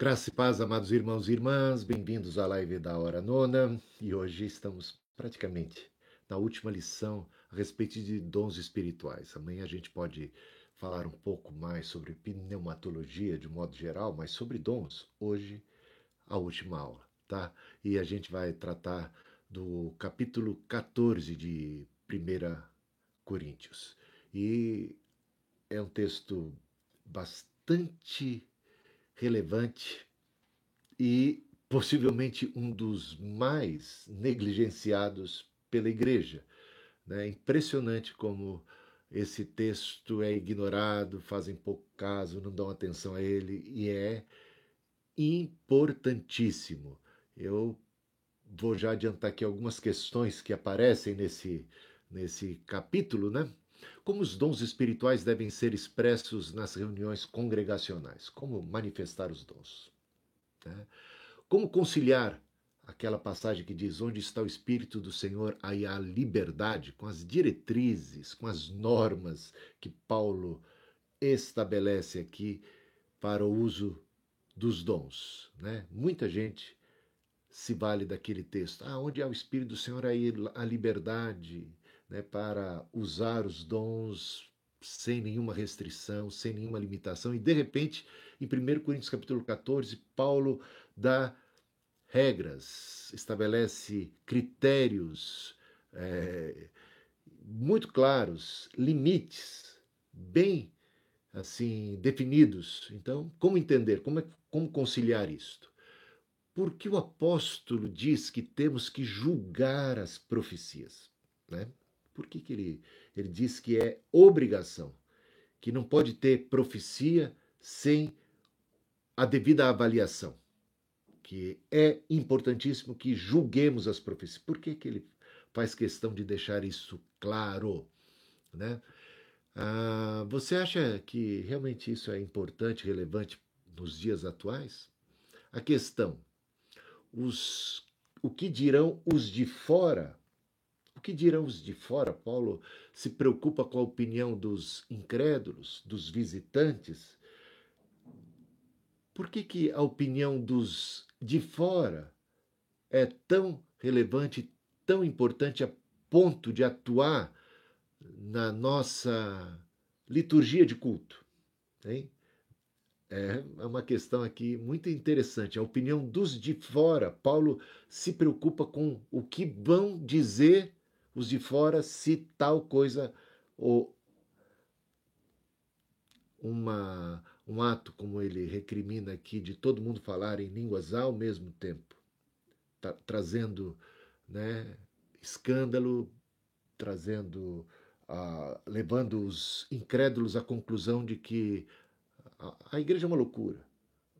Graça e paz, amados irmãos e irmãs, bem-vindos à live da Hora Nona. E hoje estamos praticamente na última lição a respeito de dons espirituais. Amanhã a gente pode falar um pouco mais sobre pneumatologia de modo geral, mas sobre dons, hoje, a última aula, tá? E a gente vai tratar do capítulo 14 de 1 Coríntios. E é um texto bastante relevante e possivelmente um dos mais negligenciados pela igreja. É impressionante como esse texto é ignorado, fazem pouco caso, não dão atenção a ele e é importantíssimo. Eu vou já adiantar aqui algumas questões que aparecem nesse, nesse capítulo, né? Como os dons espirituais devem ser expressos nas reuniões congregacionais? Como manifestar os dons? Né? Como conciliar aquela passagem que diz: Onde está o Espírito do Senhor, aí há liberdade, com as diretrizes, com as normas que Paulo estabelece aqui para o uso dos dons. Né? Muita gente se vale daquele texto. Ah, onde há o Espírito do Senhor, aí há liberdade né, para usar os dons sem nenhuma restrição, sem nenhuma limitação. E de repente, em 1 Coríntios capítulo 14, Paulo dá regras, estabelece critérios é, muito claros, limites bem assim definidos. Então, como entender? Como, é, como conciliar isto? Porque o apóstolo diz que temos que julgar as profecias, né? Por que, que ele, ele diz que é obrigação? Que não pode ter profecia sem a devida avaliação. Que é importantíssimo que julguemos as profecias. Por que, que ele faz questão de deixar isso claro? Né? Ah, você acha que realmente isso é importante, relevante nos dias atuais? A questão: os, o que dirão os de fora que dirão os de fora? Paulo se preocupa com a opinião dos incrédulos, dos visitantes. Por que, que a opinião dos de fora é tão relevante, tão importante a ponto de atuar na nossa liturgia de culto? Hein? É uma questão aqui muito interessante. A opinião dos de fora. Paulo se preocupa com o que vão dizer os de fora se tal coisa ou uma, um ato como ele recrimina aqui de todo mundo falar em línguas ao mesmo tempo, tá, trazendo né, escândalo, trazendo, uh, levando os incrédulos à conclusão de que a, a igreja é uma loucura,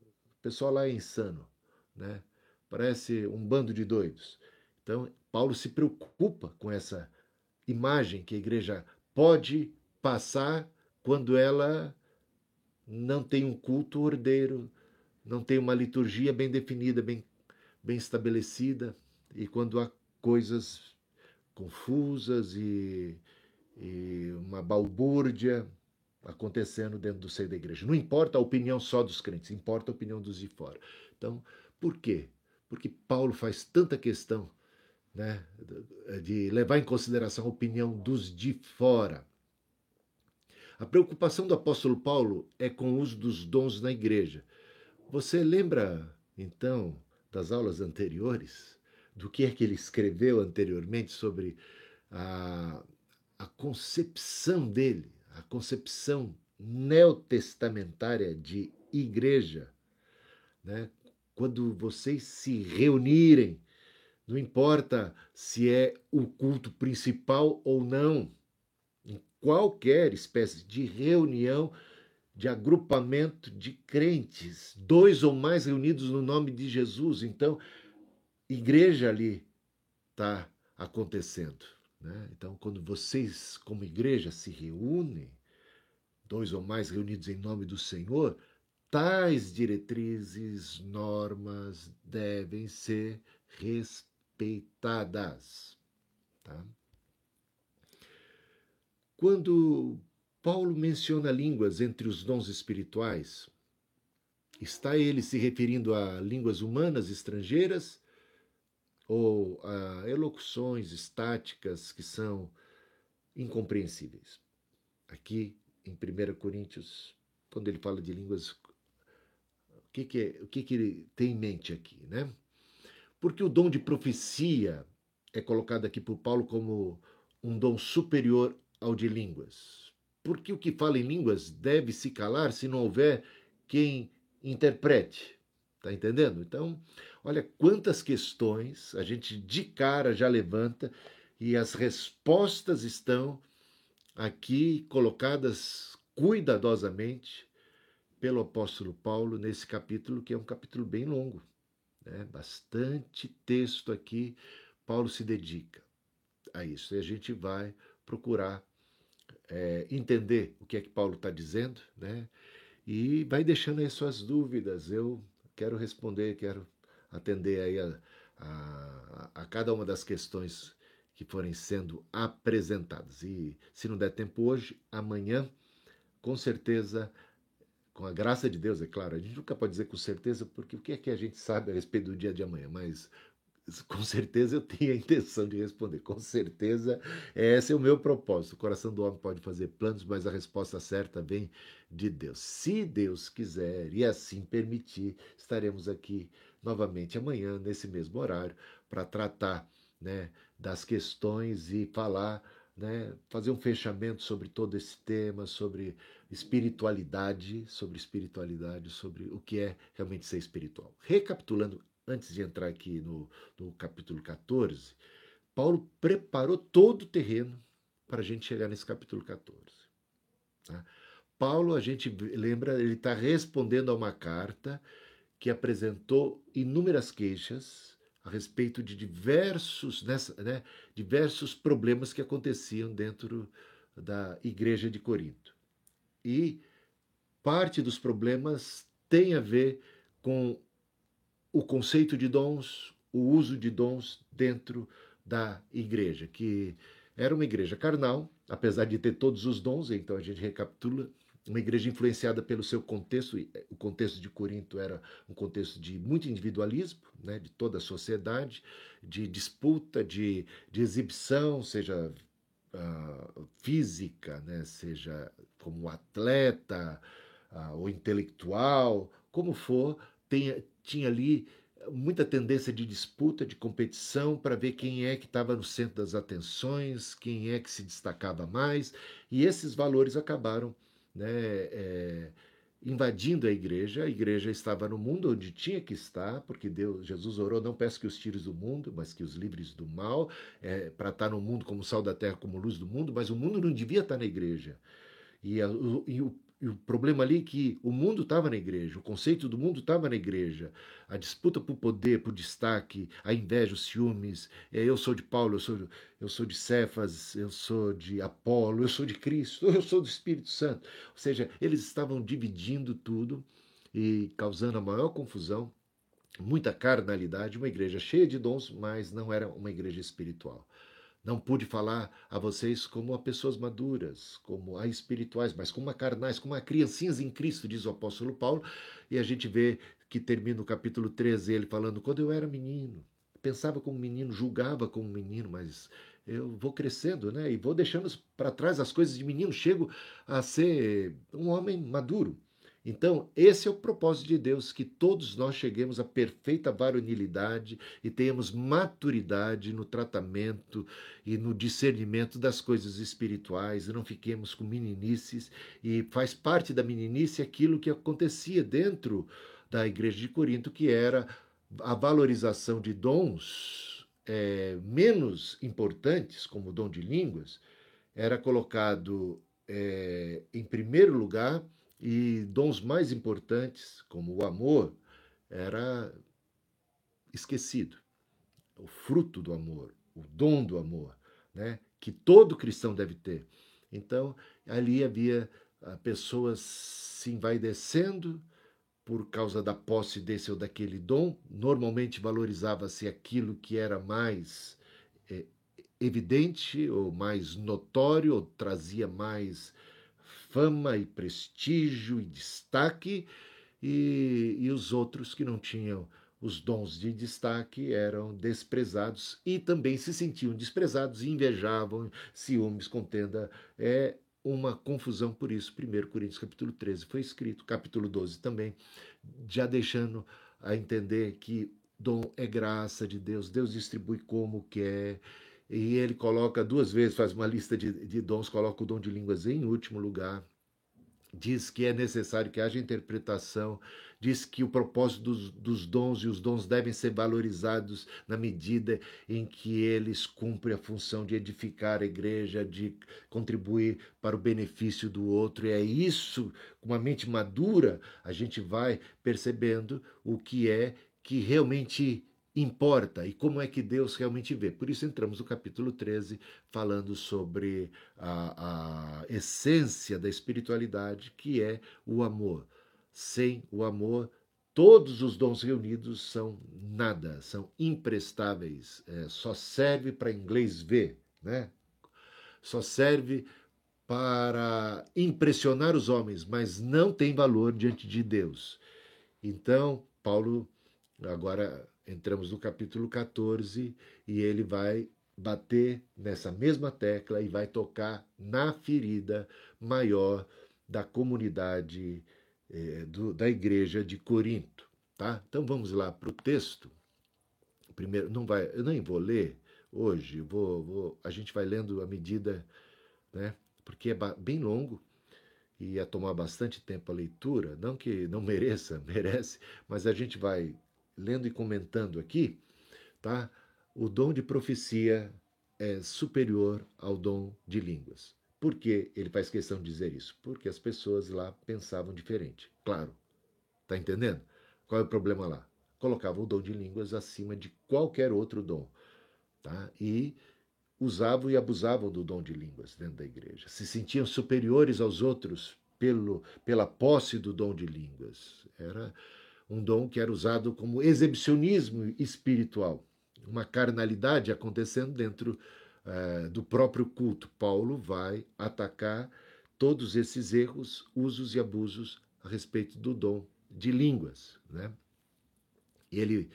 o pessoal lá é insano, né? parece um bando de doidos. Então, Paulo se preocupa com essa imagem que a igreja pode passar quando ela não tem um culto ordeiro, não tem uma liturgia bem definida, bem, bem estabelecida, e quando há coisas confusas e, e uma balbúrdia acontecendo dentro do seio da igreja. Não importa a opinião só dos crentes, importa a opinião dos de fora. Então, por quê? Porque Paulo faz tanta questão né, de levar em consideração a opinião dos de fora. A preocupação do apóstolo Paulo é com o uso dos dons na igreja. Você lembra, então, das aulas anteriores, do que é que ele escreveu anteriormente sobre a, a concepção dele, a concepção neotestamentária de igreja? Né? Quando vocês se reunirem não importa se é o culto principal ou não. Em qualquer espécie de reunião, de agrupamento de crentes, dois ou mais reunidos no nome de Jesus. Então, igreja ali está acontecendo. Né? Então, quando vocês, como igreja, se reúnem, dois ou mais reunidos em nome do Senhor, tais diretrizes, normas devem ser respeitadas respeitadas. Tá? Quando Paulo menciona línguas entre os dons espirituais, Está ele se referindo a línguas humanas estrangeiras ou a elocuções estáticas que são incompreensíveis? Aqui em 1 Coríntios, quando ele fala de línguas, o que, que, é, o que, que ele tem em mente aqui, né? Porque o dom de profecia é colocado aqui por Paulo como um dom superior ao de línguas. Porque o que fala em línguas deve se calar se não houver quem interprete. Tá entendendo? Então, olha quantas questões a gente de cara já levanta e as respostas estão aqui colocadas cuidadosamente pelo apóstolo Paulo nesse capítulo, que é um capítulo bem longo. Né? Bastante texto aqui, Paulo se dedica a isso. E a gente vai procurar é, entender o que é que Paulo está dizendo, né? E vai deixando aí suas dúvidas. Eu quero responder, quero atender aí a, a, a cada uma das questões que forem sendo apresentadas. E se não der tempo hoje, amanhã, com certeza, com a graça de Deus, é claro, a gente nunca pode dizer com certeza, porque o que é que a gente sabe a respeito do dia de amanhã, mas com certeza eu tenho a intenção de responder. Com certeza, esse é o meu propósito. O coração do homem pode fazer planos, mas a resposta certa vem de Deus. Se Deus quiser e assim permitir, estaremos aqui novamente amanhã, nesse mesmo horário, para tratar né, das questões e falar, né, fazer um fechamento sobre todo esse tema, sobre espiritualidade, sobre espiritualidade, sobre o que é realmente ser espiritual. Recapitulando, antes de entrar aqui no, no capítulo 14, Paulo preparou todo o terreno para a gente chegar nesse capítulo 14. Tá? Paulo, a gente lembra, ele está respondendo a uma carta que apresentou inúmeras queixas a respeito de diversos, nessa, né, diversos problemas que aconteciam dentro da igreja de Corinto. E parte dos problemas tem a ver com o conceito de dons, o uso de dons dentro da igreja, que era uma igreja carnal, apesar de ter todos os dons, então a gente recapitula uma igreja influenciada pelo seu contexto, eh, o contexto de Corinto era um contexto de muito individualismo, né, de toda a sociedade, de disputa, de, de exibição, seja uh, física, né, seja como atleta uh, ou intelectual, como for, tinha ali muita tendência de disputa, de competição, para ver quem é que estava no centro das atenções, quem é que se destacava mais, e esses valores acabaram né, é, invadindo a igreja. A igreja estava no mundo onde tinha que estar, porque Deus, Jesus orou: não peço que os tires do mundo, mas que os livres do mal, é, para estar no mundo como sal da terra, como luz do mundo, mas o mundo não devia estar na igreja. E, a, o, e o o problema ali é que o mundo estava na igreja, o conceito do mundo estava na igreja, a disputa por poder, por destaque, a inveja, os ciúmes. É, eu sou de Paulo, eu sou, eu sou de Cefas, eu sou de Apolo, eu sou de Cristo, eu sou do Espírito Santo. Ou seja, eles estavam dividindo tudo e causando a maior confusão, muita carnalidade, uma igreja cheia de dons, mas não era uma igreja espiritual. Não pude falar a vocês como a pessoas maduras, como a espirituais, mas como a carnais, como a criancinhas em Cristo, diz o apóstolo Paulo. E a gente vê que termina o capítulo 13 ele falando: quando eu era menino, pensava como menino, julgava como menino, mas eu vou crescendo, né? E vou deixando para trás as coisas de menino, chego a ser um homem maduro. Então, esse é o propósito de Deus, que todos nós cheguemos à perfeita varonilidade e tenhamos maturidade no tratamento e no discernimento das coisas espirituais, e não fiquemos com meninices, e faz parte da meninice aquilo que acontecia dentro da igreja de Corinto, que era a valorização de dons é, menos importantes, como o dom de línguas, era colocado é, em primeiro lugar e dons mais importantes, como o amor, era esquecido. O fruto do amor, o dom do amor, né? que todo cristão deve ter. Então, ali havia ah, pessoas se envaidecendo por causa da posse desse ou daquele dom. Normalmente valorizava-se aquilo que era mais é, evidente ou mais notório, ou trazia mais fama e prestígio e destaque, e, e os outros que não tinham os dons de destaque eram desprezados e também se sentiam desprezados, invejavam, ciúmes, contenda. É uma confusão por isso. 1 Coríntios capítulo 13 foi escrito, capítulo 12 também, já deixando a entender que dom é graça de Deus, Deus distribui como quer, e ele coloca duas vezes, faz uma lista de, de dons, coloca o dom de línguas em último lugar, diz que é necessário que haja interpretação, diz que o propósito dos, dos, dons e os dons devem ser valorizados na medida em que eles cumprem a função de edificar a igreja, de contribuir para o benefício do outro. E é isso, com uma mente madura, a gente vai percebendo o que é que realmente importa e como é que Deus realmente vê. Por isso entramos no capítulo 13 falando sobre a, a essência da espiritualidade, que é o amor. Sem o amor, todos os dons reunidos são nada, são imprestáveis, é, só serve para inglês ver, né? Só serve para impressionar os homens, mas não tem valor diante de Deus. Então, Paulo agora entramos no capítulo 14 e ele vai bater nessa mesma tecla e vai tocar na ferida maior da comunidade eh, do, da igreja de Corinto. Tá? Então vamos lá para o texto. Primeiro, não vai, eu nem vou ler hoje, vou, vou, a gente vai lendo à medida, né? porque é bem longo e ia tomar bastante tempo a leitura. Não que não mereça, merece, mas a gente vai lendo e comentando aqui, tá? O dom de profecia é superior ao dom de línguas. Por que ele faz questão de dizer isso? Porque as pessoas lá pensavam diferente. Claro. Tá entendendo? Qual é o problema lá? Colocavam o dom de línguas acima de qualquer outro dom, tá? E usavam e abusavam do dom de línguas dentro da igreja. Se sentiam superiores aos outros pelo, pela posse do dom de línguas. Era um dom que era usado como exibicionismo espiritual, uma carnalidade acontecendo dentro uh, do próprio culto. Paulo vai atacar todos esses erros, usos e abusos a respeito do dom de línguas. Né? Ele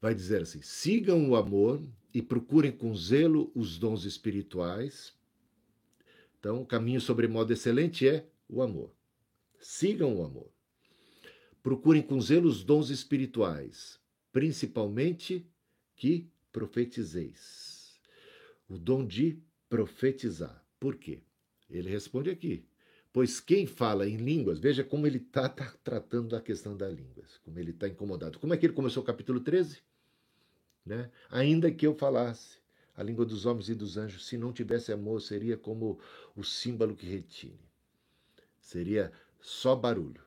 vai dizer assim: sigam o amor e procurem com zelo os dons espirituais. Então, o caminho sobre modo excelente é o amor. Sigam o amor. Procurem com zelo os dons espirituais, principalmente que profetizeis. O dom de profetizar. Por quê? Ele responde aqui. Pois quem fala em línguas, veja como ele está tá tratando da questão das línguas, como ele está incomodado. Como é que ele começou o capítulo 13? Né? Ainda que eu falasse a língua dos homens e dos anjos, se não tivesse amor, seria como o símbolo que retine. Seria só barulho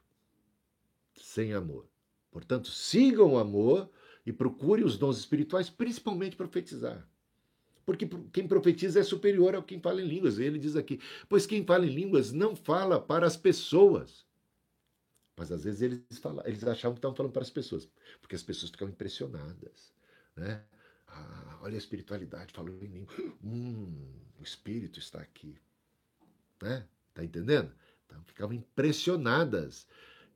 sem amor. Portanto, sigam o amor e procure os dons espirituais, principalmente profetizar. Porque quem profetiza é superior ao quem fala em línguas. Ele diz aqui: pois quem fala em línguas não fala para as pessoas. Mas às vezes eles, falam, eles achavam que estavam falando para as pessoas, porque as pessoas ficam impressionadas. Né? Ah, olha a espiritualidade, falou em língua. Hum, o espírito está aqui. Né? Tá entendendo? Então, ficavam impressionadas.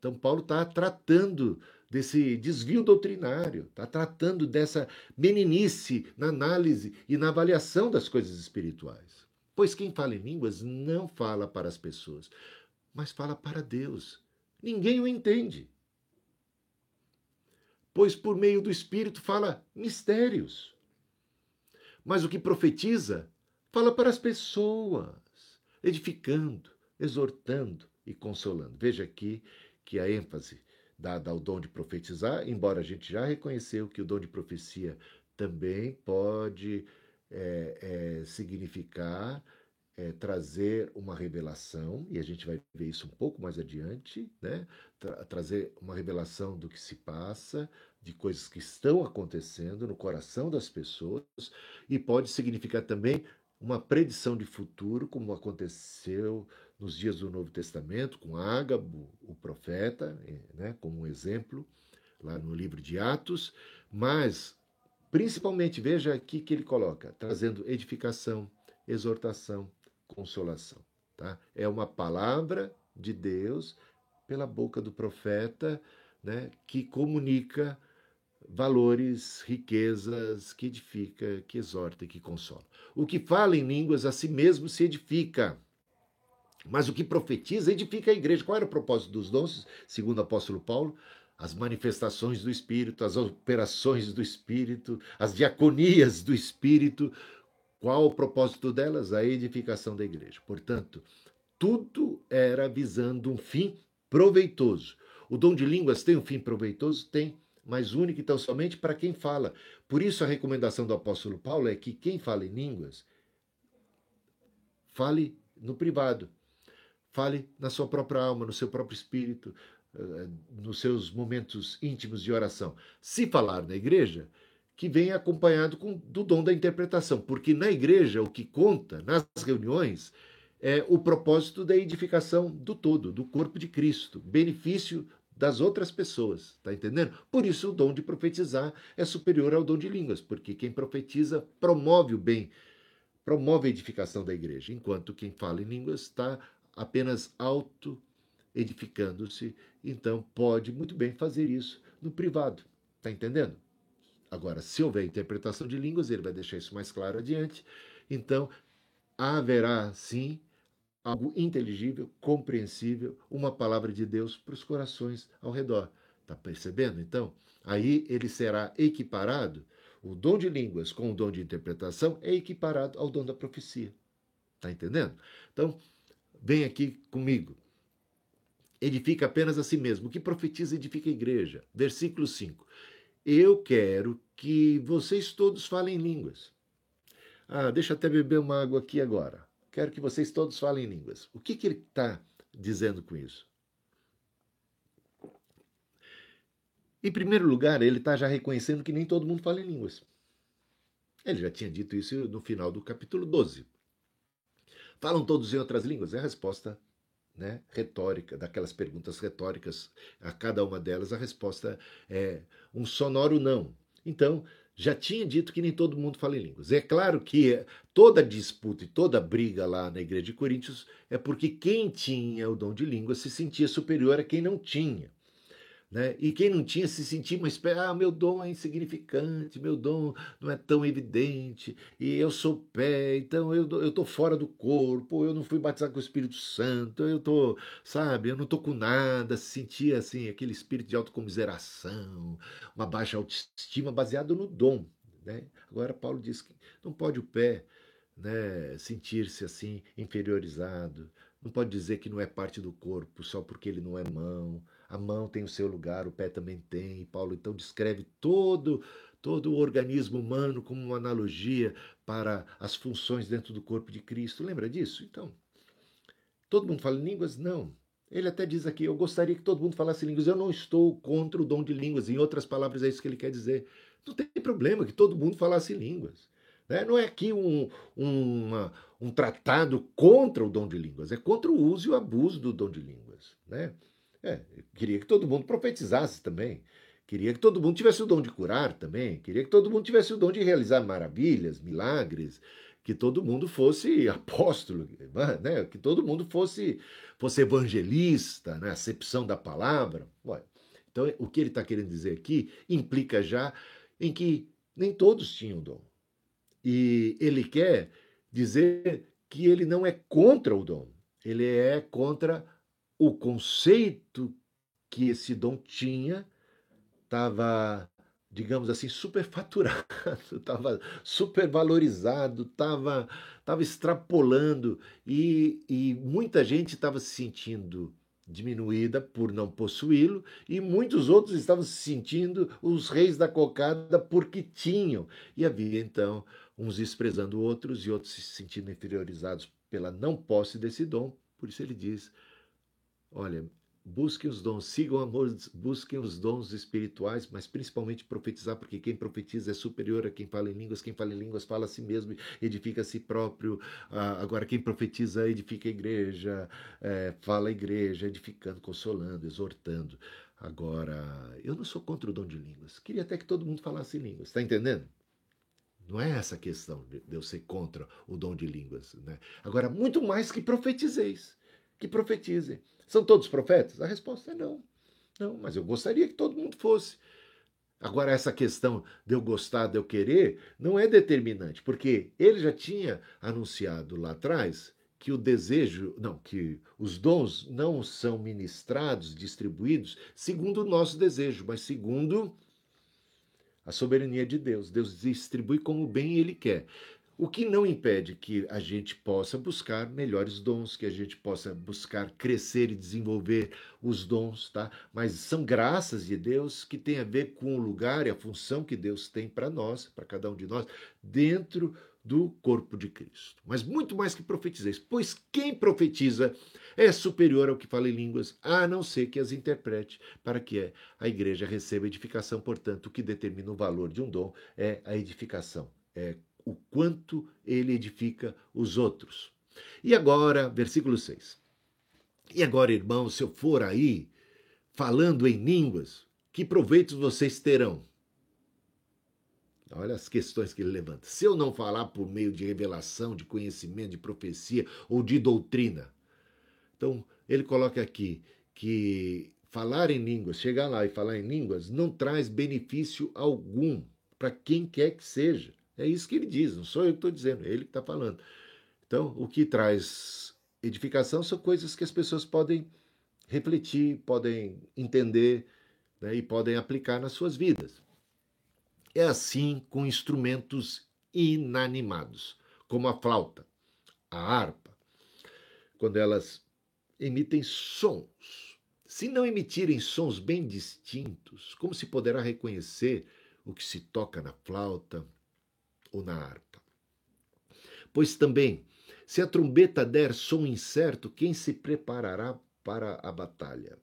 Então, Paulo está tratando desse desvio doutrinário, está tratando dessa meninice na análise e na avaliação das coisas espirituais. Pois quem fala em línguas não fala para as pessoas, mas fala para Deus. Ninguém o entende. Pois por meio do Espírito fala mistérios. Mas o que profetiza fala para as pessoas, edificando, exortando e consolando. Veja aqui que a ênfase dada ao dom de profetizar, embora a gente já reconheceu que o dom de profecia também pode é, é, significar é, trazer uma revelação, e a gente vai ver isso um pouco mais adiante, né? Tra trazer uma revelação do que se passa, de coisas que estão acontecendo no coração das pessoas, e pode significar também uma predição de futuro, como aconteceu nos dias do Novo Testamento, com Ágabo, o profeta, eh, né, como um exemplo, lá no livro de Atos, mas principalmente, veja aqui que ele coloca, trazendo edificação, exortação, consolação. Tá? É uma palavra de Deus pela boca do profeta, né, que comunica valores, riquezas, que edifica, que exorta e que consola. O que fala em línguas a si mesmo se edifica. Mas o que profetiza edifica a igreja. Qual era o propósito dos dons, segundo o apóstolo Paulo? As manifestações do Espírito, as operações do Espírito, as diaconias do Espírito. Qual o propósito delas? A edificação da igreja. Portanto, tudo era visando um fim proveitoso. O dom de línguas tem um fim proveitoso? Tem, mas único e tão somente para quem fala. Por isso a recomendação do apóstolo Paulo é que quem fala em línguas, fale no privado. Fale na sua própria alma, no seu próprio espírito, eh, nos seus momentos íntimos de oração. Se falar na igreja, que venha acompanhado com, do dom da interpretação, porque na igreja o que conta, nas reuniões, é o propósito da edificação do todo, do corpo de Cristo, benefício das outras pessoas, tá entendendo? Por isso o dom de profetizar é superior ao dom de línguas, porque quem profetiza promove o bem, promove a edificação da igreja, enquanto quem fala em línguas está apenas auto edificando-se, então pode muito bem fazer isso no privado. Está entendendo? Agora, se houver interpretação de línguas, ele vai deixar isso mais claro adiante. Então, haverá sim algo inteligível, compreensível, uma palavra de Deus para os corações ao redor. Está percebendo? Então, aí ele será equiparado. O dom de línguas com o dom de interpretação é equiparado ao dom da profecia. Está entendendo? Então, Vem aqui comigo. Edifica apenas a si mesmo. O que profetiza edifica a igreja. Versículo 5. Eu quero que vocês todos falem línguas. Ah, deixa eu até beber uma água aqui agora. Quero que vocês todos falem línguas. O que, que ele está dizendo com isso? Em primeiro lugar, ele está já reconhecendo que nem todo mundo fala em línguas. Ele já tinha dito isso no final do capítulo 12. Falam todos em outras línguas? É a resposta né, retórica, daquelas perguntas retóricas, a cada uma delas a resposta é um sonoro não. Então, já tinha dito que nem todo mundo fala em línguas. É claro que toda disputa e toda briga lá na igreja de Coríntios é porque quem tinha o dom de língua se sentia superior a quem não tinha. Né? E quem não tinha se sentia uma espécie, ah, meu dom é insignificante, meu dom não é tão evidente, e eu sou pé, então eu estou fora do corpo, eu não fui batizado com o Espírito Santo, eu estou, sabe, eu não estou com nada, se sentia assim, aquele espírito de autocomiseração, uma baixa autoestima baseado no dom. Né? Agora Paulo diz que não pode o pé né, sentir-se assim inferiorizado, não pode dizer que não é parte do corpo só porque ele não é mão, a mão tem o seu lugar, o pé também tem. E Paulo então descreve todo todo o organismo humano como uma analogia para as funções dentro do corpo de Cristo. Lembra disso? Então, todo mundo fala línguas? Não. Ele até diz aqui: eu gostaria que todo mundo falasse línguas. Eu não estou contra o dom de línguas. Em outras palavras, é isso que ele quer dizer. Não tem problema que todo mundo falasse línguas. Né? Não é aqui um, uma, um tratado contra o dom de línguas, é contra o uso e o abuso do dom de línguas. Né? É, queria que todo mundo profetizasse também. Queria que todo mundo tivesse o dom de curar também. Queria que todo mundo tivesse o dom de realizar maravilhas, milagres. Que todo mundo fosse apóstolo, né? que todo mundo fosse, fosse evangelista, né? acepção da palavra. então, o que ele está querendo dizer aqui implica já em que nem todos tinham dom. E ele quer dizer que ele não é contra o dom, ele é contra o conceito que esse dom tinha estava, digamos assim, superfaturado, estava supervalorizado, estava estava extrapolando e, e muita gente estava se sentindo diminuída por não possuí-lo e muitos outros estavam se sentindo os reis da cocada porque tinham. E havia então uns desprezando outros e outros se sentindo inferiorizados pela não posse desse dom. Por isso ele diz: Olha, busquem os dons, sigam amor, busquem os dons espirituais, mas principalmente profetizar, porque quem profetiza é superior a quem fala em línguas, quem fala em línguas fala a si mesmo, edifica a si próprio. Ah, agora, quem profetiza edifica a igreja, é, fala a igreja, edificando, consolando, exortando. Agora, eu não sou contra o dom de línguas. Queria até que todo mundo falasse línguas, está entendendo? Não é essa a questão de eu ser contra o dom de línguas. Né? Agora, muito mais que profetizeis que profetizem. São todos profetas? A resposta é não. Não, mas eu gostaria que todo mundo fosse. Agora, essa questão de eu gostar, de eu querer, não é determinante, porque ele já tinha anunciado lá atrás que o desejo, não, que os dons não são ministrados, distribuídos segundo o nosso desejo, mas segundo a soberania de Deus. Deus distribui como bem ele quer. O que não impede que a gente possa buscar melhores dons, que a gente possa buscar crescer e desenvolver os dons, tá? Mas são graças de Deus que tem a ver com o lugar e a função que Deus tem para nós, para cada um de nós, dentro do corpo de Cristo. Mas muito mais que profetizeis, pois quem profetiza é superior ao que fala em línguas, a não ser que as interprete, para que a igreja receba edificação. Portanto, o que determina o valor de um dom é a edificação, é o quanto ele edifica os outros. E agora, versículo 6. E agora, irmãos, se eu for aí falando em línguas, que proveitos vocês terão? Olha as questões que ele levanta. Se eu não falar por meio de revelação, de conhecimento, de profecia ou de doutrina. Então, ele coloca aqui que falar em línguas, chegar lá e falar em línguas, não traz benefício algum para quem quer que seja. É isso que ele diz, não sou eu que estou dizendo, é ele que está falando. Então, o que traz edificação são coisas que as pessoas podem refletir, podem entender né, e podem aplicar nas suas vidas. É assim com instrumentos inanimados, como a flauta, a harpa, quando elas emitem sons. Se não emitirem sons bem distintos, como se poderá reconhecer o que se toca na flauta ou na harpa? Pois também, se a trombeta der som incerto, quem se preparará para a batalha?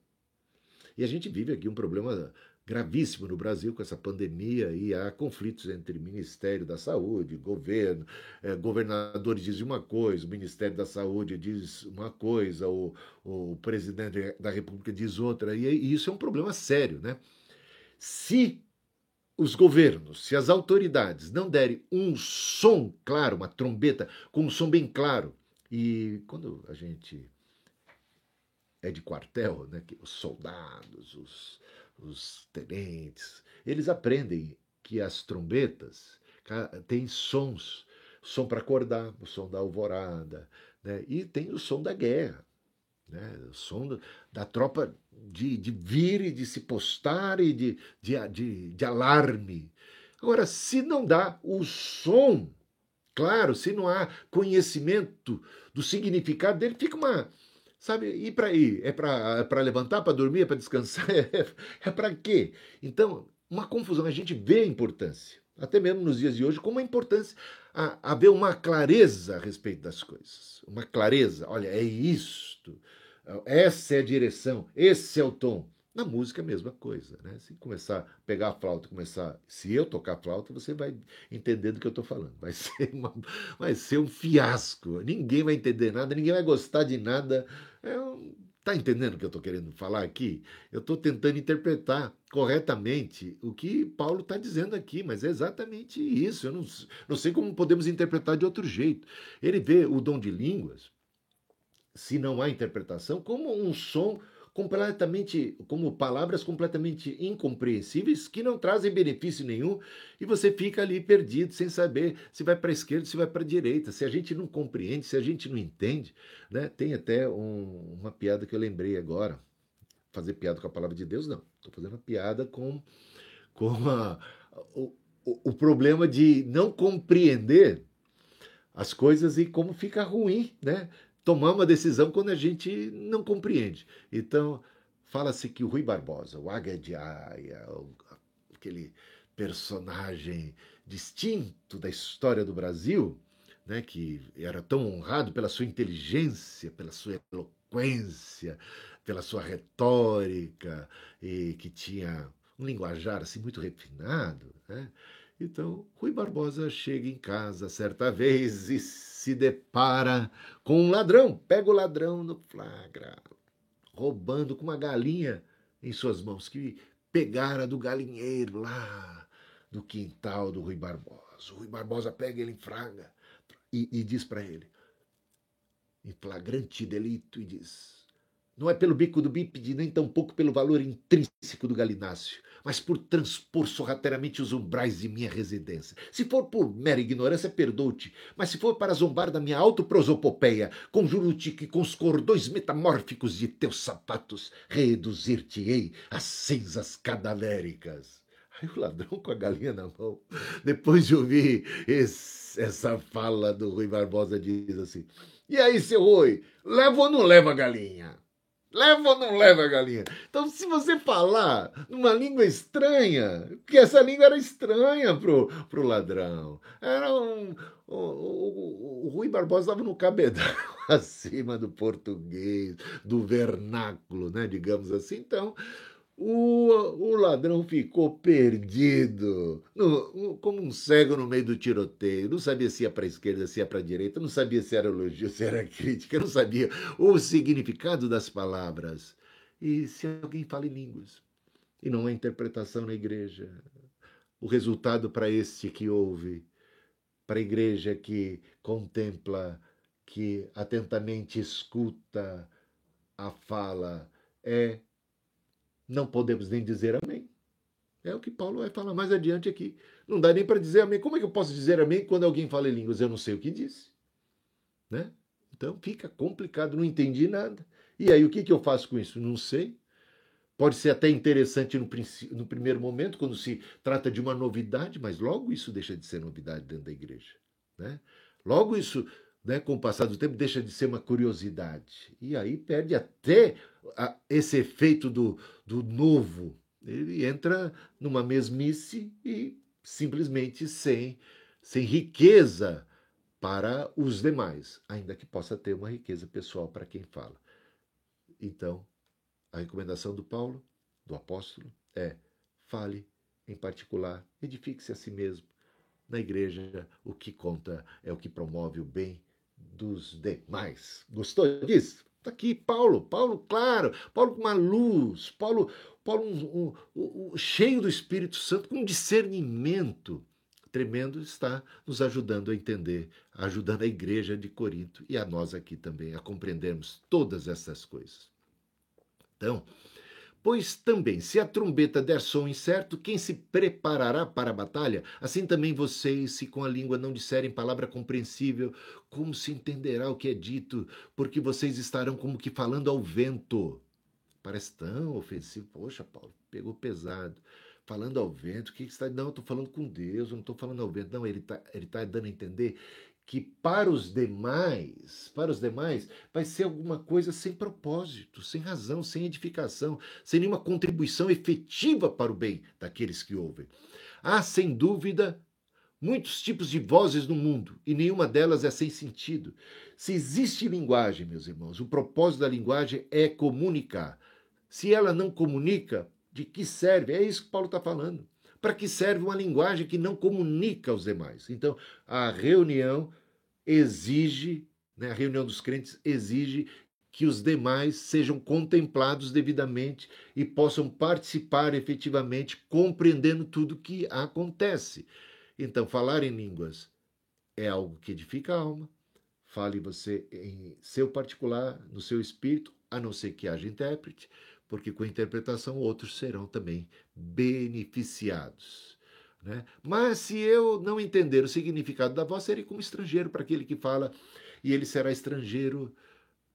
E a gente vive aqui um problema gravíssimo no Brasil com essa pandemia e há conflitos entre Ministério da Saúde, governo, eh, governadores dizem uma coisa, o Ministério da Saúde diz uma coisa, o, o presidente da República diz outra, e, e isso é um problema sério, né? Se os governos, se as autoridades não derem um som claro, uma trombeta com um som bem claro, e quando a gente é de quartel, né, os soldados, os, os tenentes, eles aprendem que as trombetas têm sons, som para acordar, o som da alvorada, né? e tem o som da guerra, né? o som do, da tropa de, de vir e de se postar e de, de, de, de alarme. Agora, se não dá o som, claro, se não há conhecimento do significado dele, fica uma, Sabe? E para ir? É para é levantar, para dormir, é para descansar? É, é para quê? Então, uma confusão. A gente vê a importância, até mesmo nos dias de hoje, como a importância a, haver uma clareza a respeito das coisas. Uma clareza. Olha, é isto. Essa é a direção. Esse é o tom. Na música, a mesma coisa, né? Se começar a pegar a flauta, começar. Se eu tocar flauta, você vai entender do que eu estou falando. Vai ser, uma, vai ser um fiasco. Ninguém vai entender nada, ninguém vai gostar de nada. É um, tá entendendo o que eu estou querendo falar aqui? Eu estou tentando interpretar corretamente o que Paulo está dizendo aqui, mas é exatamente isso. Eu não, não sei como podemos interpretar de outro jeito. Ele vê o dom de línguas, se não há interpretação, como um som completamente, como palavras completamente incompreensíveis que não trazem benefício nenhum e você fica ali perdido sem saber se vai para a esquerda, se vai para a direita. Se a gente não compreende, se a gente não entende, né? Tem até um, uma piada que eu lembrei agora. Fazer piada com a palavra de Deus, não. Estou fazendo uma piada com, com a, o, o, o problema de não compreender as coisas e como fica ruim, né? Tomar uma decisão quando a gente não compreende. Então, fala-se que o Rui Barbosa, o Águia de Aia, aquele personagem distinto da história do Brasil, né, que era tão honrado pela sua inteligência, pela sua eloquência, pela sua retórica, e que tinha um linguajar assim muito refinado, né? Então, Rui Barbosa chega em casa certa vez e se depara com um ladrão. Pega o ladrão no flagra, roubando com uma galinha em suas mãos, que pegara do galinheiro lá do quintal do Rui Barbosa. O Rui Barbosa pega ele em fraga e, e diz para ele: em flagrante delito e diz: Não é pelo bico do bípede, nem tampouco pelo valor intrínseco do galináceo, mas por transpor sorrateiramente os umbrais de minha residência. Se for por mera ignorância, perdoo-te, mas se for para zombar da minha autoprosopopeia, conjuro-te que com os cordões metamórficos de teus sapatos reduzir-te-ei a cinzas cadavéricas. Aí o ladrão com a galinha na mão, depois de ouvir esse, essa fala do Rui Barbosa, diz assim: E aí, seu Rui, leva ou não leva a galinha? Leva ou não leva a galinha? Então, se você falar numa língua estranha, que essa língua era estranha pro, pro ladrão, era um. O, o, o Rui Barbosa estava no cabedal acima do português, do vernáculo, né, digamos assim. Então, o, o ladrão ficou perdido, no, como um cego no meio do tiroteio. Não sabia se ia para a esquerda, se ia para a direita, não sabia se era elogio, se era crítica, não sabia o significado das palavras. E se alguém fala em línguas e não há interpretação na igreja, o resultado para este que ouve, para a igreja que contempla, que atentamente escuta a fala, é não podemos nem dizer amém. É o que Paulo vai falar mais adiante aqui. Não dá nem para dizer amém. Como é que eu posso dizer amém quando alguém fala em línguas? Eu não sei o que disse. Né? Então fica complicado, não entendi nada. E aí o que, que eu faço com isso? Não sei. Pode ser até interessante no, no primeiro momento, quando se trata de uma novidade, mas logo isso deixa de ser novidade dentro da igreja. Né? Logo isso né, com o passar do tempo, deixa de ser uma curiosidade. E aí perde até a, esse efeito do, do novo. Ele entra numa mesmice e simplesmente sem, sem riqueza para os demais, ainda que possa ter uma riqueza pessoal para quem fala. Então, a recomendação do Paulo, do apóstolo, é: fale em particular, edifique-se a si mesmo. Na igreja, o que conta é o que promove o bem dos demais. Gostou disso? Está aqui Paulo, Paulo claro, Paulo com uma luz, Paulo, Paulo um, um, um, cheio do Espírito Santo, com um discernimento tremendo, está nos ajudando a entender, ajudando a igreja de Corinto e a nós aqui também a compreendermos todas essas coisas. Então, Pois também, se a trombeta der som incerto, quem se preparará para a batalha? Assim também vocês, se com a língua não disserem palavra compreensível, como se entenderá o que é dito? Porque vocês estarão como que falando ao vento. Parece tão ofensivo. Poxa, Paulo, pegou pesado. Falando ao vento, o que, está. Não, eu estou falando com Deus, eu não estou falando ao vento. Não, ele está ele tá dando a entender que para os demais, para os demais, vai ser alguma coisa sem propósito, sem razão, sem edificação, sem nenhuma contribuição efetiva para o bem daqueles que ouvem. Há, sem dúvida, muitos tipos de vozes no mundo e nenhuma delas é sem sentido. Se existe linguagem, meus irmãos, o propósito da linguagem é comunicar. Se ela não comunica, de que serve? É isso que Paulo está falando para que serve uma linguagem que não comunica aos demais. Então, a reunião exige, né, a reunião dos crentes exige que os demais sejam contemplados devidamente e possam participar efetivamente, compreendendo tudo que acontece. Então, falar em línguas é algo que edifica a alma. Fale você em seu particular, no seu espírito, a não ser que haja intérprete porque com a interpretação outros serão também beneficiados. Né? Mas se eu não entender o significado da voz, serei como estrangeiro para aquele que fala, e ele será estrangeiro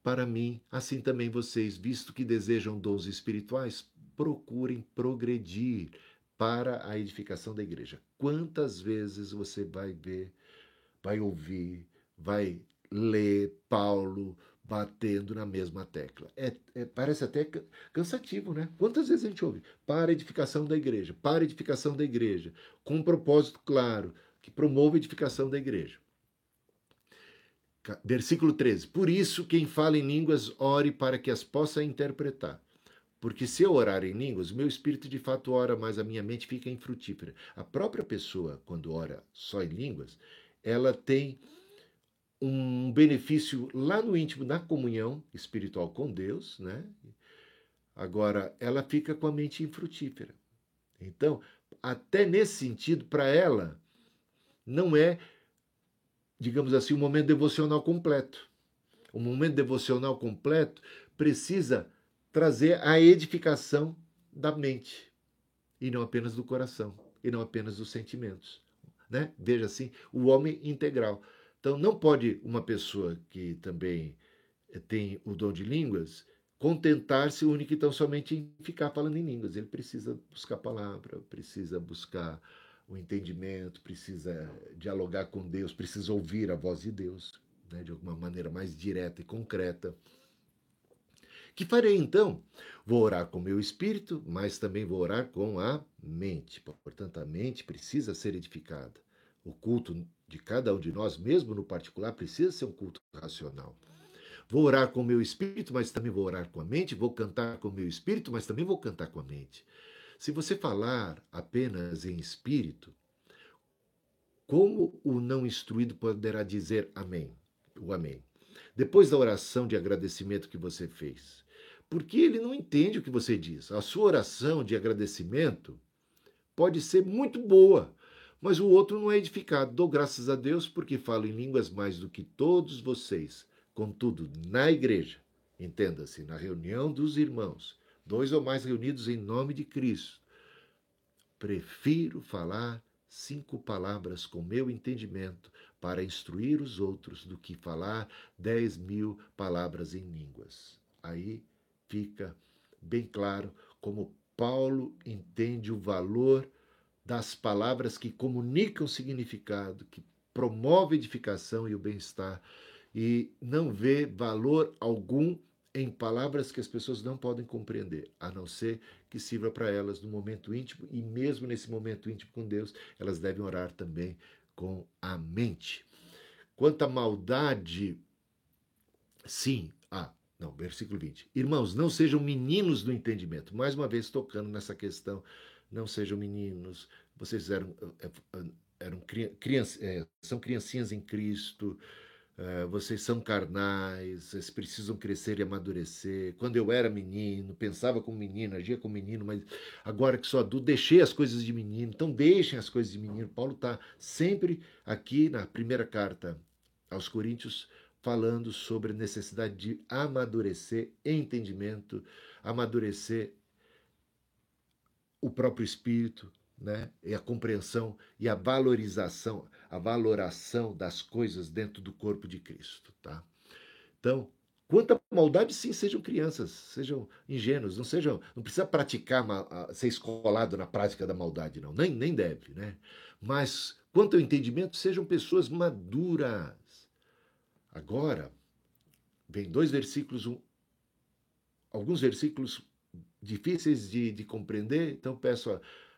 para mim. Assim também vocês, visto que desejam dons espirituais, procurem progredir para a edificação da igreja. Quantas vezes você vai ver, vai ouvir, vai ler Paulo batendo na mesma tecla. É, é, parece até cansativo, né? Quantas vezes a gente ouve? Para edificação da igreja, para edificação da igreja, com um propósito claro, que promove a edificação da igreja. Versículo 13: Por isso, quem fala em línguas, ore para que as possa interpretar. Porque se eu orar em línguas, meu espírito de fato ora, mas a minha mente fica infrutífera. A própria pessoa, quando ora só em línguas, ela tem um benefício lá no íntimo, na comunhão espiritual com Deus, né? Agora, ela fica com a mente infrutífera. Então, até nesse sentido, para ela, não é, digamos assim, um momento devocional completo. o momento devocional completo precisa trazer a edificação da mente e não apenas do coração e não apenas dos sentimentos, né? Veja assim, o homem integral. Então não pode uma pessoa que também tem o dom de línguas contentar-se único e tão somente em ficar falando em línguas. Ele precisa buscar palavra, precisa buscar o entendimento, precisa dialogar com Deus, precisa ouvir a voz de Deus, né, de alguma maneira mais direta e concreta. Que farei então? Vou orar com meu espírito, mas também vou orar com a mente. Portanto, a mente precisa ser edificada. O culto de cada um de nós, mesmo no particular, precisa ser um culto racional. Vou orar com o meu espírito, mas também vou orar com a mente. Vou cantar com o meu espírito, mas também vou cantar com a mente. Se você falar apenas em espírito, como o não instruído poderá dizer amém? O amém. Depois da oração de agradecimento que você fez. Porque ele não entende o que você diz. A sua oração de agradecimento pode ser muito boa, mas o outro não é edificado. Dou graças a Deus porque falo em línguas mais do que todos vocês. Contudo, na igreja, entenda-se, na reunião dos irmãos, dois ou mais reunidos em nome de Cristo, prefiro falar cinco palavras com meu entendimento para instruir os outros do que falar dez mil palavras em línguas. Aí fica bem claro como Paulo entende o valor das palavras que comunicam significado, que promovem edificação e o bem-estar, e não vê valor algum em palavras que as pessoas não podem compreender, a não ser que sirva para elas no momento íntimo, e mesmo nesse momento íntimo com Deus, elas devem orar também com a mente. Quanto à maldade, sim, ah, não, versículo 20. Irmãos, não sejam meninos do entendimento. Mais uma vez tocando nessa questão, não sejam meninos. Vocês eram, eh, eh, eram crianças, é, são criancinhas em Cristo. Uh, vocês são carnais, vocês precisam crescer e amadurecer. Quando eu era menino, pensava como menino, agia como menino, mas agora que sou adulto, deixei as coisas de menino. Então deixem as coisas de menino. Paulo está sempre aqui na primeira carta aos Coríntios falando sobre a necessidade de amadurecer entendimento, amadurecer o próprio espírito, né? E a compreensão e a valorização, a valoração das coisas dentro do corpo de Cristo, tá? Então, quanto à maldade, sim, sejam crianças, sejam ingênuos, não sejam, não precisa praticar, ser escolado na prática da maldade, não, nem, nem deve, né? Mas quanto ao entendimento, sejam pessoas maduras. Agora, vem dois versículos, um, alguns versículos difíceis de, de compreender, então peço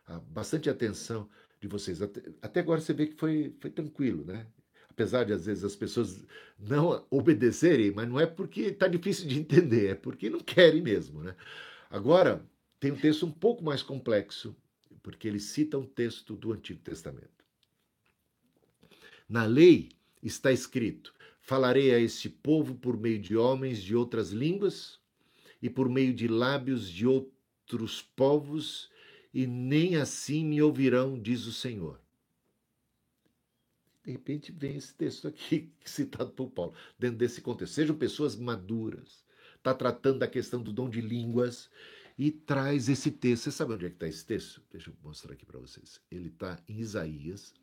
a, bastante atenção de vocês. Até, até, agora você vê que foi, foi tranquilo, né? Apesar de às vezes as pessoas não obedecerem, mas não é porque está difícil de entender, é porque não querem mesmo, né? Agora, tem um texto um pouco mais complexo, porque ele cita um texto do Antigo Testamento. Na lei está escrito: Falarei a este povo por meio de homens de outras línguas e por meio de lábios de outros povos, e nem assim me ouvirão, diz o Senhor. De repente vem esse texto aqui, citado por Paulo, dentro desse contexto. Sejam pessoas maduras. Está tratando da questão do dom de línguas e traz esse texto. Você sabe onde é que está esse texto? Deixa eu mostrar aqui para vocês. Ele está em Isaías,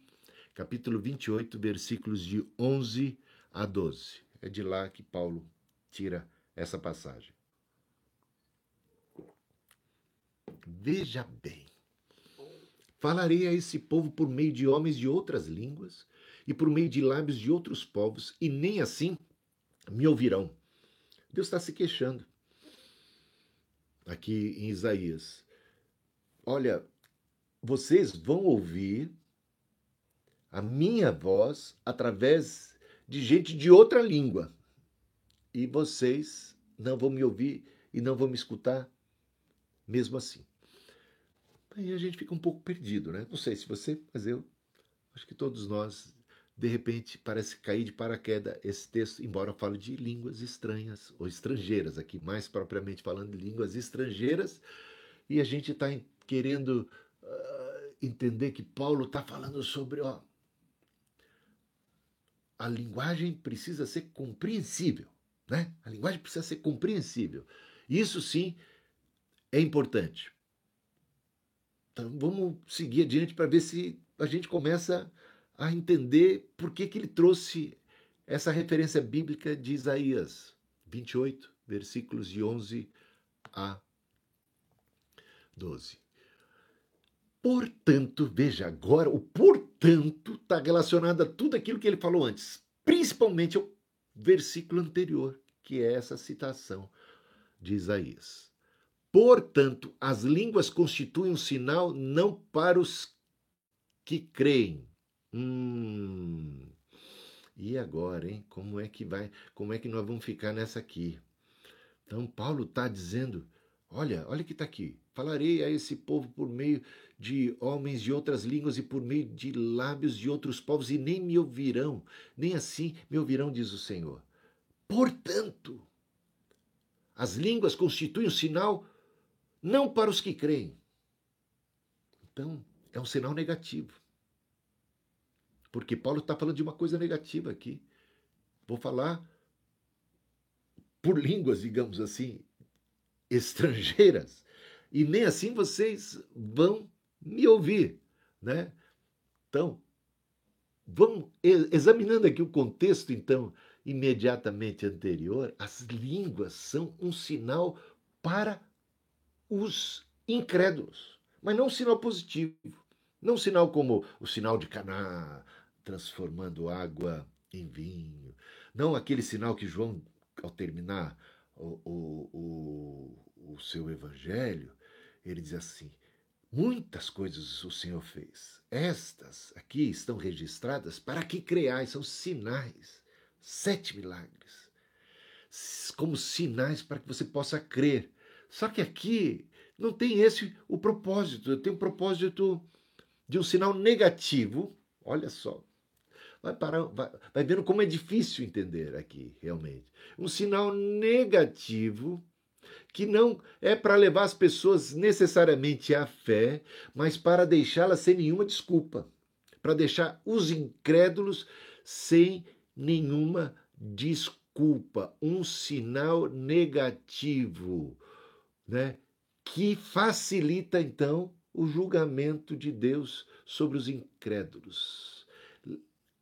capítulo 28, versículos de 11 a 12. É de lá que Paulo tira essa passagem. Veja bem. Falarei a esse povo por meio de homens de outras línguas e por meio de lábios de outros povos, e nem assim me ouvirão. Deus está se queixando aqui em Isaías. Olha, vocês vão ouvir a minha voz através de gente de outra língua. E vocês não vão me ouvir e não vão me escutar mesmo assim. Aí a gente fica um pouco perdido, né? Não sei se você, mas eu acho que todos nós, de repente, parece cair de paraquedas esse texto, embora fale de línguas estranhas ou estrangeiras, aqui mais propriamente falando de línguas estrangeiras, e a gente está querendo uh, entender que Paulo está falando sobre, ó, a linguagem precisa ser compreensível. Né? A linguagem precisa ser compreensível. Isso sim é importante. Então vamos seguir adiante para ver se a gente começa a entender por que, que ele trouxe essa referência bíblica de Isaías 28, versículos de 11 a 12. Portanto, veja agora, o portanto está relacionado a tudo aquilo que ele falou antes, principalmente ao versículo anterior, que é essa citação de Isaías. Portanto, as línguas constituem um sinal não para os que creem. Hum. E agora, hein? Como é que vai? Como é que nós vamos ficar nessa aqui? Então, Paulo está dizendo: olha, olha que está aqui. Falarei a esse povo por meio de homens de outras línguas e por meio de lábios de outros povos, e nem me ouvirão, nem assim me ouvirão, diz o Senhor. Portanto, as línguas constituem um sinal não para os que creem. Então, é um sinal negativo. Porque Paulo está falando de uma coisa negativa aqui. Vou falar por línguas, digamos assim, estrangeiras, e nem assim vocês vão me ouvir, né? Então, vamos examinando aqui o contexto, então, imediatamente anterior, as línguas são um sinal para os incrédulos, mas não um sinal positivo, não um sinal como o sinal de Caná transformando água em vinho, não aquele sinal que João, ao terminar o, o, o, o seu evangelho, ele diz assim: Muitas coisas o Senhor fez. Estas aqui estão registradas para que creais, são sinais. Sete milagres, como sinais para que você possa crer. Só que aqui não tem esse o propósito, tem um propósito de um sinal negativo. Olha só. Vai, parar, vai, vai vendo como é difícil entender aqui, realmente. Um sinal negativo que não é para levar as pessoas necessariamente à fé, mas para deixá-las sem nenhuma desculpa, para deixar os incrédulos sem nenhuma desculpa, um sinal negativo, né? Que facilita então o julgamento de Deus sobre os incrédulos.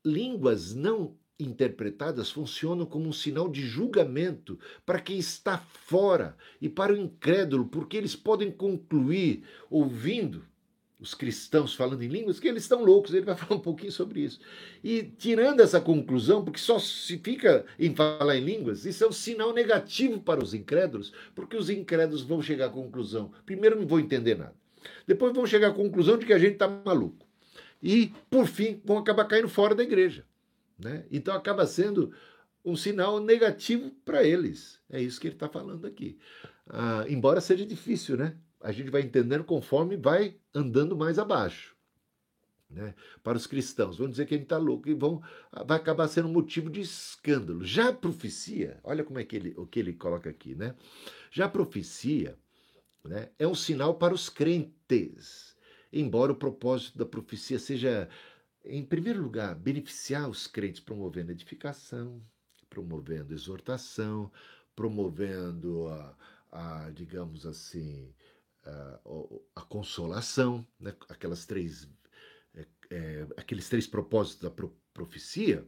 Línguas não interpretadas funcionam como um sinal de julgamento para quem está fora e para o incrédulo, porque eles podem concluir, ouvindo os cristãos falando em línguas, que eles estão loucos. Ele vai falar um pouquinho sobre isso. E tirando essa conclusão, porque só se fica em falar em línguas, isso é um sinal negativo para os incrédulos, porque os incrédulos vão chegar à conclusão: primeiro, não vão entender nada. Depois, vão chegar à conclusão de que a gente está maluco. E, por fim, vão acabar caindo fora da igreja. Né? Então, acaba sendo um sinal negativo para eles. É isso que ele está falando aqui. Ah, embora seja difícil, né? A gente vai entendendo conforme vai andando mais abaixo. Né? Para os cristãos, vão dizer que ele está louco e vão, vai acabar sendo motivo de escândalo. Já a profecia, olha como é que ele, o que ele coloca aqui, né? Já a profecia né, é um sinal para os crentes, embora o propósito da profecia seja, em primeiro lugar, beneficiar os crentes, promovendo edificação, promovendo exortação, promovendo a, a digamos assim, a, consolação, né? aquelas três, é, é, aqueles três propósitos da profecia,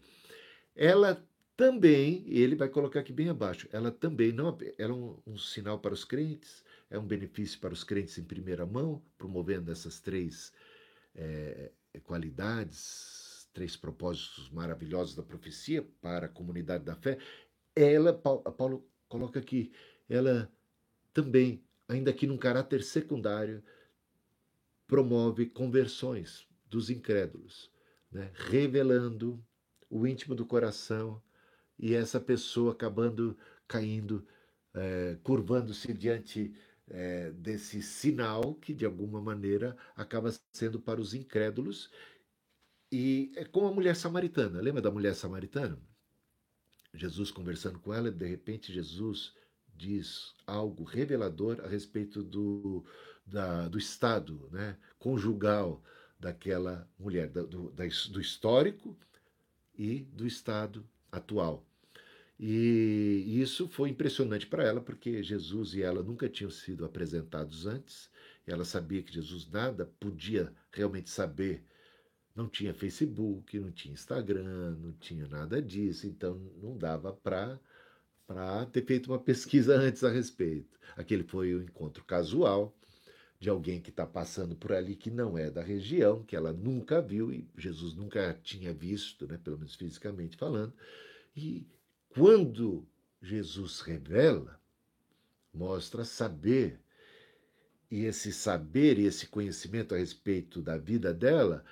ela também, ele vai colocar aqui bem abaixo, ela também não ela é um, um, sinal para os crentes, é um benefício para os crentes em primeira mão, promovendo essas três é, qualidades, três propósitos maravilhosos da profecia para a comunidade da fé. Ela, Paulo coloca aqui, ela também ainda que num caráter secundário, promove conversões dos incrédulos, né? revelando o íntimo do coração e essa pessoa acabando caindo, é, curvando-se diante é, desse sinal que, de alguma maneira, acaba sendo para os incrédulos. E é como a mulher samaritana. Lembra da mulher samaritana? Jesus conversando com ela, de repente Jesus diz algo revelador a respeito do, da, do estado né, conjugal daquela mulher, do, da, do histórico e do estado atual. E isso foi impressionante para ela, porque Jesus e ela nunca tinham sido apresentados antes. Ela sabia que Jesus nada podia realmente saber. Não tinha Facebook, não tinha Instagram, não tinha nada disso, então não dava para para ter feito uma pesquisa antes a respeito. Aquele foi o um encontro casual de alguém que está passando por ali que não é da região, que ela nunca viu e Jesus nunca tinha visto, né, pelo menos fisicamente falando. E quando Jesus revela, mostra saber, e esse saber e esse conhecimento a respeito da vida dela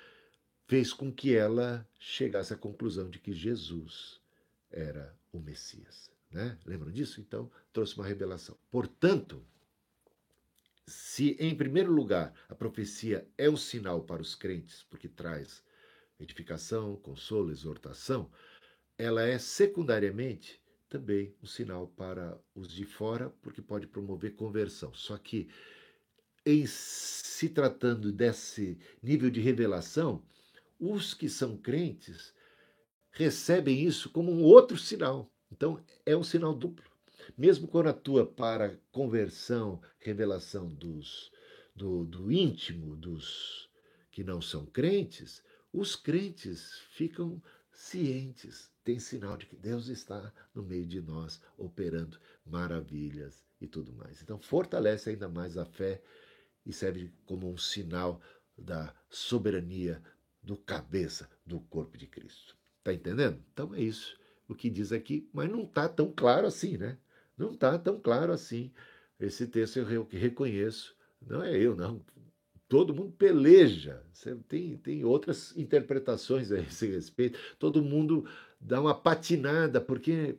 fez com que ela chegasse à conclusão de que Jesus era o Messias. Né? Lembram disso? Então, trouxe uma revelação. Portanto, se em primeiro lugar a profecia é um sinal para os crentes, porque traz edificação, consolo, exortação, ela é secundariamente também um sinal para os de fora, porque pode promover conversão. Só que em se tratando desse nível de revelação, os que são crentes recebem isso como um outro sinal. Então é um sinal duplo. Mesmo quando atua para conversão, revelação dos, do, do íntimo dos que não são crentes, os crentes ficam cientes, tem sinal de que Deus está no meio de nós, operando maravilhas e tudo mais. Então, fortalece ainda mais a fé e serve como um sinal da soberania do cabeça do corpo de Cristo. Está entendendo? Então é isso o que diz aqui, mas não está tão claro assim, né? Não está tão claro assim. Esse texto eu reconheço, não é eu, não. Todo mundo peleja. Tem, tem outras interpretações a esse respeito. Todo mundo dá uma patinada, porque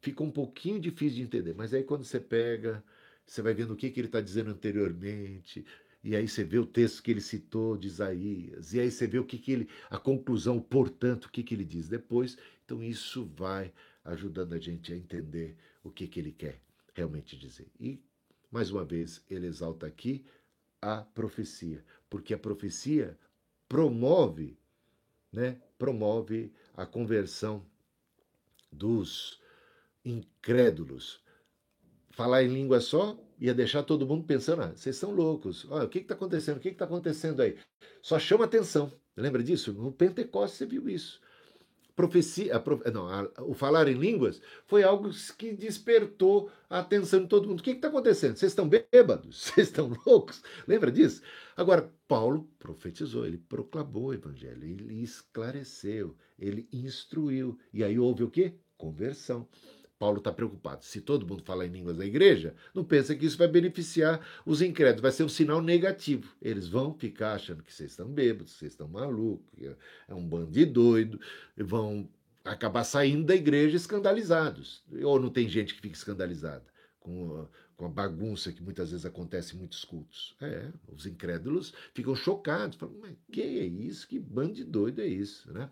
fica um pouquinho difícil de entender. Mas aí quando você pega, você vai vendo o que, que ele está dizendo anteriormente, e aí você vê o texto que ele citou de Isaías, e aí você vê o que, que ele, a conclusão, portanto, o que, que ele diz depois. Então isso vai ajudando a gente a entender o que, que ele quer realmente dizer. E, mais uma vez, ele exalta aqui a profecia, porque a profecia promove, né, promove a conversão dos incrédulos. Falar em língua só ia deixar todo mundo pensando: ah, vocês são loucos, olha, o que está acontecendo? O que está acontecendo aí? Só chama atenção. Lembra disso? No Pentecostes você viu isso profecia, a, não, a, o falar em línguas foi algo que despertou a atenção de todo mundo. O que está acontecendo? Vocês estão bêbados? Vocês estão loucos? Lembra disso? Agora, Paulo profetizou, ele proclamou o evangelho, ele esclareceu, ele instruiu. E aí houve o quê? Conversão. Paulo está preocupado. Se todo mundo falar em línguas da igreja, não pensa que isso vai beneficiar os incrédulos, vai ser um sinal negativo. Eles vão ficar achando que vocês estão bêbados, vocês estão malucos, é um bando de doido, vão acabar saindo da igreja escandalizados. Ou não tem gente que fica escandalizada com a, com a bagunça que muitas vezes acontece em muitos cultos. É, os incrédulos ficam chocados, falam, mas que é isso? Que bando de doido é isso, né?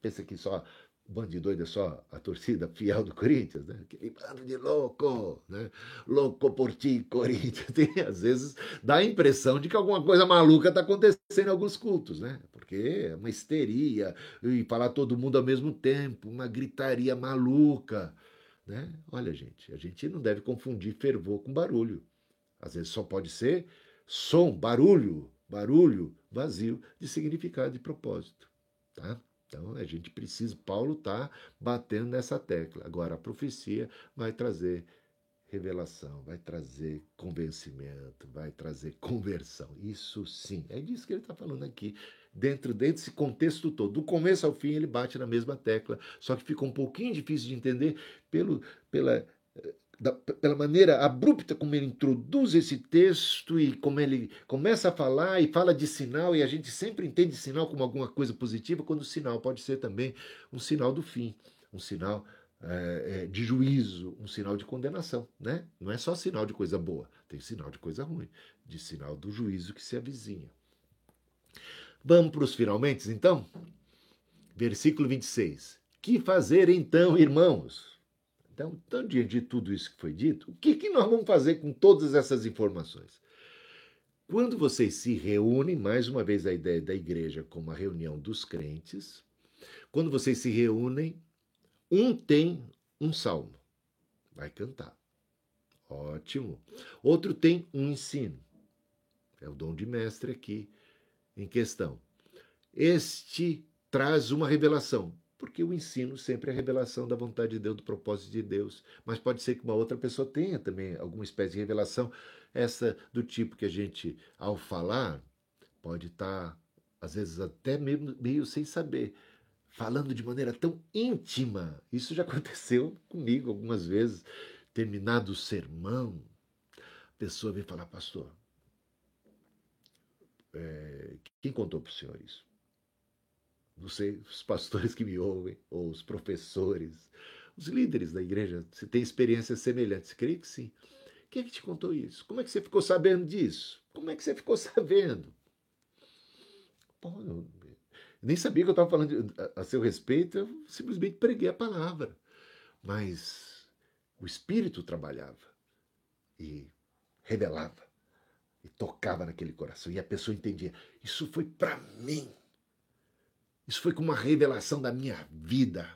Pensa que só bando de doido é só a torcida fiel do Corinthians, né? Aquele bando de louco, né? Louco por ti, Corinthians. Tem, às vezes dá a impressão de que alguma coisa maluca está acontecendo em alguns cultos, né? Porque é uma histeria, e falar todo mundo ao mesmo tempo, uma gritaria maluca, né? Olha, gente, a gente não deve confundir fervor com barulho. Às vezes só pode ser som, barulho, barulho vazio de significado e propósito, tá? Então a gente precisa, Paulo está batendo nessa tecla. Agora a profecia vai trazer revelação, vai trazer convencimento, vai trazer conversão. Isso sim, é disso que ele está falando aqui. Dentro, desse contexto todo, do começo ao fim, ele bate na mesma tecla, só que fica um pouquinho difícil de entender pelo, pela da, pela maneira abrupta como ele introduz esse texto e como ele começa a falar e fala de sinal, e a gente sempre entende sinal como alguma coisa positiva, quando o sinal pode ser também um sinal do fim, um sinal é, de juízo, um sinal de condenação. Né? Não é só sinal de coisa boa, tem sinal de coisa ruim, de sinal do juízo que se avizinha. Vamos para os finalmente, então? Versículo 26. Que fazer então, irmãos? Então, então, diante de tudo isso que foi dito, o que, que nós vamos fazer com todas essas informações? Quando vocês se reúnem, mais uma vez a ideia da igreja como a reunião dos crentes, quando vocês se reúnem, um tem um salmo. Vai cantar. Ótimo. Outro tem um ensino. É o dom de mestre aqui em questão. Este traz uma revelação, porque o ensino sempre é a revelação da vontade de Deus, do propósito de Deus. Mas pode ser que uma outra pessoa tenha também alguma espécie de revelação, essa do tipo que a gente, ao falar, pode estar, às vezes, até meio, meio sem saber, falando de maneira tão íntima. Isso já aconteceu comigo algumas vezes. Terminado o sermão, a pessoa vem falar, pastor, é, quem contou para o senhor isso? Não sei, os pastores que me ouvem, ou os professores, os líderes da igreja, se tem experiências semelhantes. Creio que sim. Quem é que te contou isso? Como é que você ficou sabendo disso? Como é que você ficou sabendo? Pô, eu nem sabia que eu estava falando a seu respeito, eu simplesmente preguei a palavra. Mas o Espírito trabalhava e revelava e tocava naquele coração e a pessoa entendia: isso foi para mim. Isso foi como uma revelação da minha vida.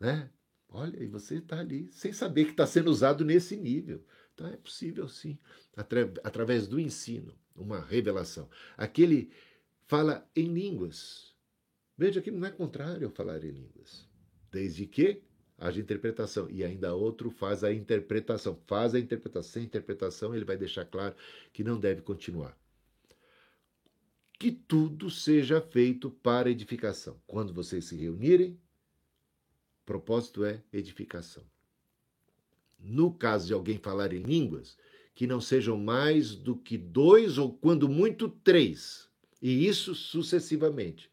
Né? Olha, e você está ali sem saber que está sendo usado nesse nível. Então é possível sim, atra através do ensino, uma revelação. Aquele fala em línguas. Veja que não é contrário falar em línguas. Desde que haja interpretação. E ainda outro faz a interpretação. Faz a interpretação. Sem interpretação, ele vai deixar claro que não deve continuar que tudo seja feito para edificação. Quando vocês se reunirem, propósito é edificação. No caso de alguém falar em línguas, que não sejam mais do que dois ou, quando muito, três, e isso sucessivamente.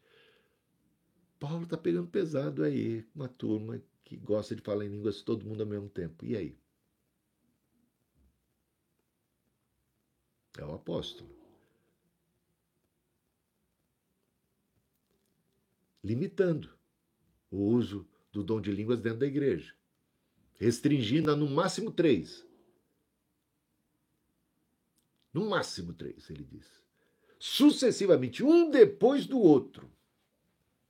Paulo está pegando pesado aí, uma turma que gosta de falar em línguas todo mundo ao mesmo tempo. E aí? É o apóstolo. Limitando o uso do dom de línguas dentro da igreja, restringindo a no máximo três. No máximo três, ele diz. Sucessivamente, um depois do outro.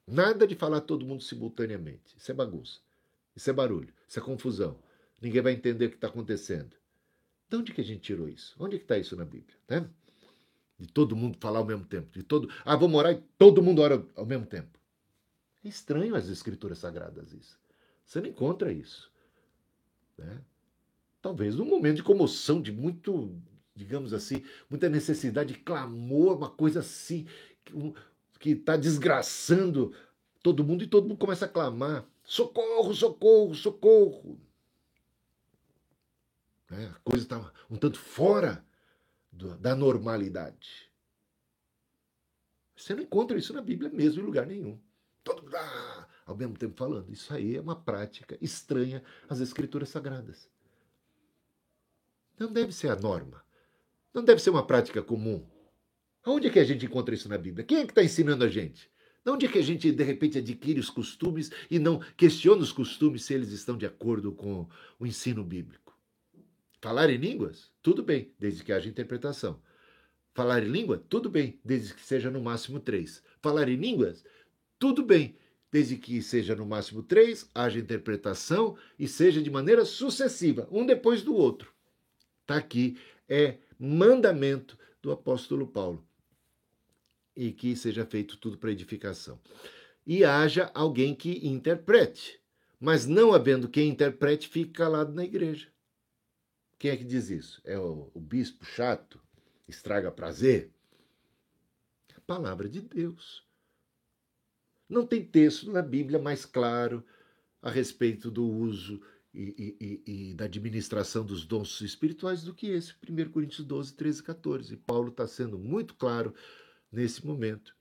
Nada de falar todo mundo simultaneamente. Isso é bagunça. Isso é barulho. Isso é confusão. Ninguém vai entender o que está acontecendo. De onde que a gente tirou isso? Onde que está isso na Bíblia? Né? De todo mundo falar ao mesmo tempo. De todo. Ah, vamos orar e todo mundo ora ao mesmo tempo. É estranho as escrituras sagradas isso. Você não encontra isso. Né? Talvez num momento de comoção, de muito, digamos assim, muita necessidade de clamor, uma coisa assim, que está desgraçando todo mundo e todo mundo começa a clamar: socorro, socorro, socorro. Né? A coisa está um tanto fora do, da normalidade. Você não encontra isso na Bíblia mesmo, em lugar nenhum todo mundo ah, ao mesmo tempo falando. Isso aí é uma prática estranha às escrituras sagradas. Não deve ser a norma. Não deve ser uma prática comum. Aonde é que a gente encontra isso na Bíblia? Quem é que está ensinando a gente? De onde é que a gente, de repente, adquire os costumes e não questiona os costumes se eles estão de acordo com o ensino bíblico? Falar em línguas? Tudo bem, desde que haja interpretação. Falar em língua? Tudo bem, desde que seja no máximo três. Falar em línguas? Tudo bem, desde que seja no máximo três, haja interpretação e seja de maneira sucessiva, um depois do outro. Está aqui, é mandamento do apóstolo Paulo. E que seja feito tudo para edificação. E haja alguém que interprete. Mas não havendo quem interprete, fique calado na igreja. Quem é que diz isso? É o, o bispo chato? Estraga prazer? Palavra de Deus. Não tem texto na Bíblia mais claro a respeito do uso e, e, e, da administração dos dons espirituais do que esse, 1 Coríntios 12, 13 e 14. E Paulo está sendo muito claro nesse momento.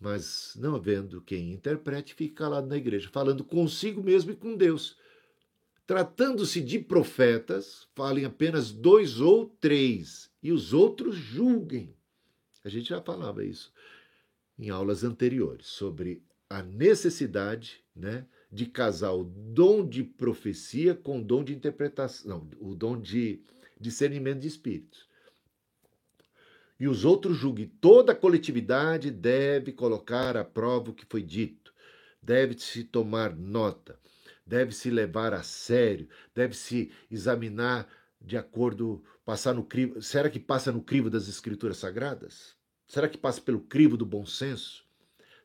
Mas não havendo quem interprete, fica calado na igreja, falando consigo mesmo e com Deus. Tratando-se de profetas, falem apenas dois ou três, e os outros julguem. A gente já falava isso em aulas anteriores sobre a necessidade né, de casar o dom de profecia com o dom de interpretação, o dom de discernimento de espíritos. E os outros julguem. Toda a coletividade deve colocar à prova o que foi dito, deve-se tomar nota, deve-se levar a sério, deve-se examinar de acordo, passar no crivo. Será que passa no crivo das escrituras sagradas? Será que passa pelo crivo do bom senso?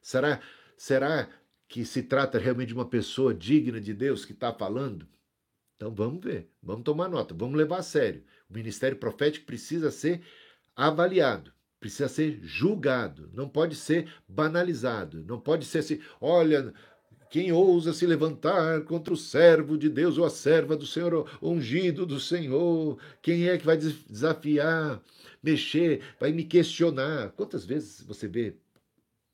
Será, será que se trata realmente de uma pessoa digna de Deus que está falando? Então vamos ver, vamos tomar nota, vamos levar a sério. O ministério profético precisa ser avaliado, precisa ser julgado, não pode ser banalizado, não pode ser assim, olha, quem ousa se levantar contra o servo de Deus ou a serva do Senhor, ungido do Senhor? Quem é que vai desafiar, mexer, vai me questionar? Quantas vezes você vê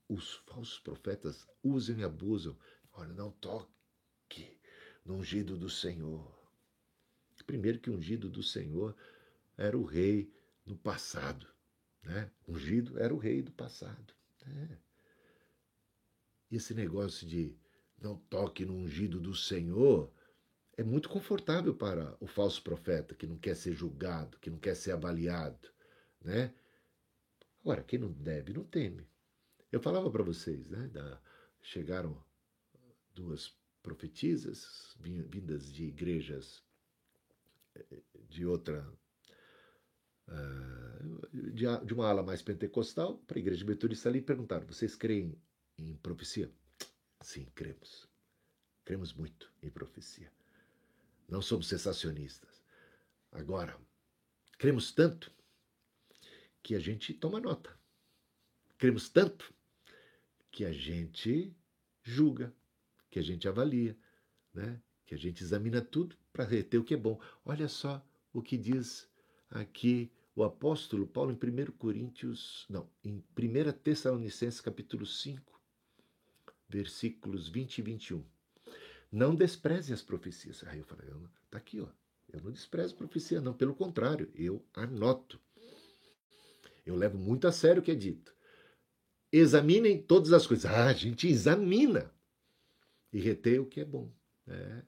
os falsos profetas usam e abusam? Olha, não toque no ungido do Senhor. Primeiro que o ungido do Senhor era o rei no passado. Né? Ungido era o rei do passado. É. E esse negócio de não toque no ungido do Senhor, é muito confortável para o falso profeta que não quer ser julgado, que não quer ser avaliado, né? Agora, quem não deve, não teme. Eu falava para vocês, né? Da, chegaram duas profetisas vindas de igrejas eh, de outra ah, de uma ala mais pentecostal para a igreja metodista ali perguntaram: vocês creem em profecia? Sim, cremos. Cremos muito em profecia. Não somos sensacionistas. Agora, cremos tanto que a gente toma nota. Cremos tanto que a gente julga, que a gente avalia, né? que a gente examina tudo para reter o que é bom. Olha só o que diz aqui o apóstolo Paulo em 1 Coríntios, não, em 1 Tessalonicenses capítulo 5, versículos 20 e 21. Não despreze as profecias. Aí eu falei, tá aqui, ó. Eu não desprezo profecia, não. Pelo contrário, eu anoto. Eu levo muito a sério o que é dito. Examinem todas as coisas. Ah, a gente examina e retém o que é bom. Né?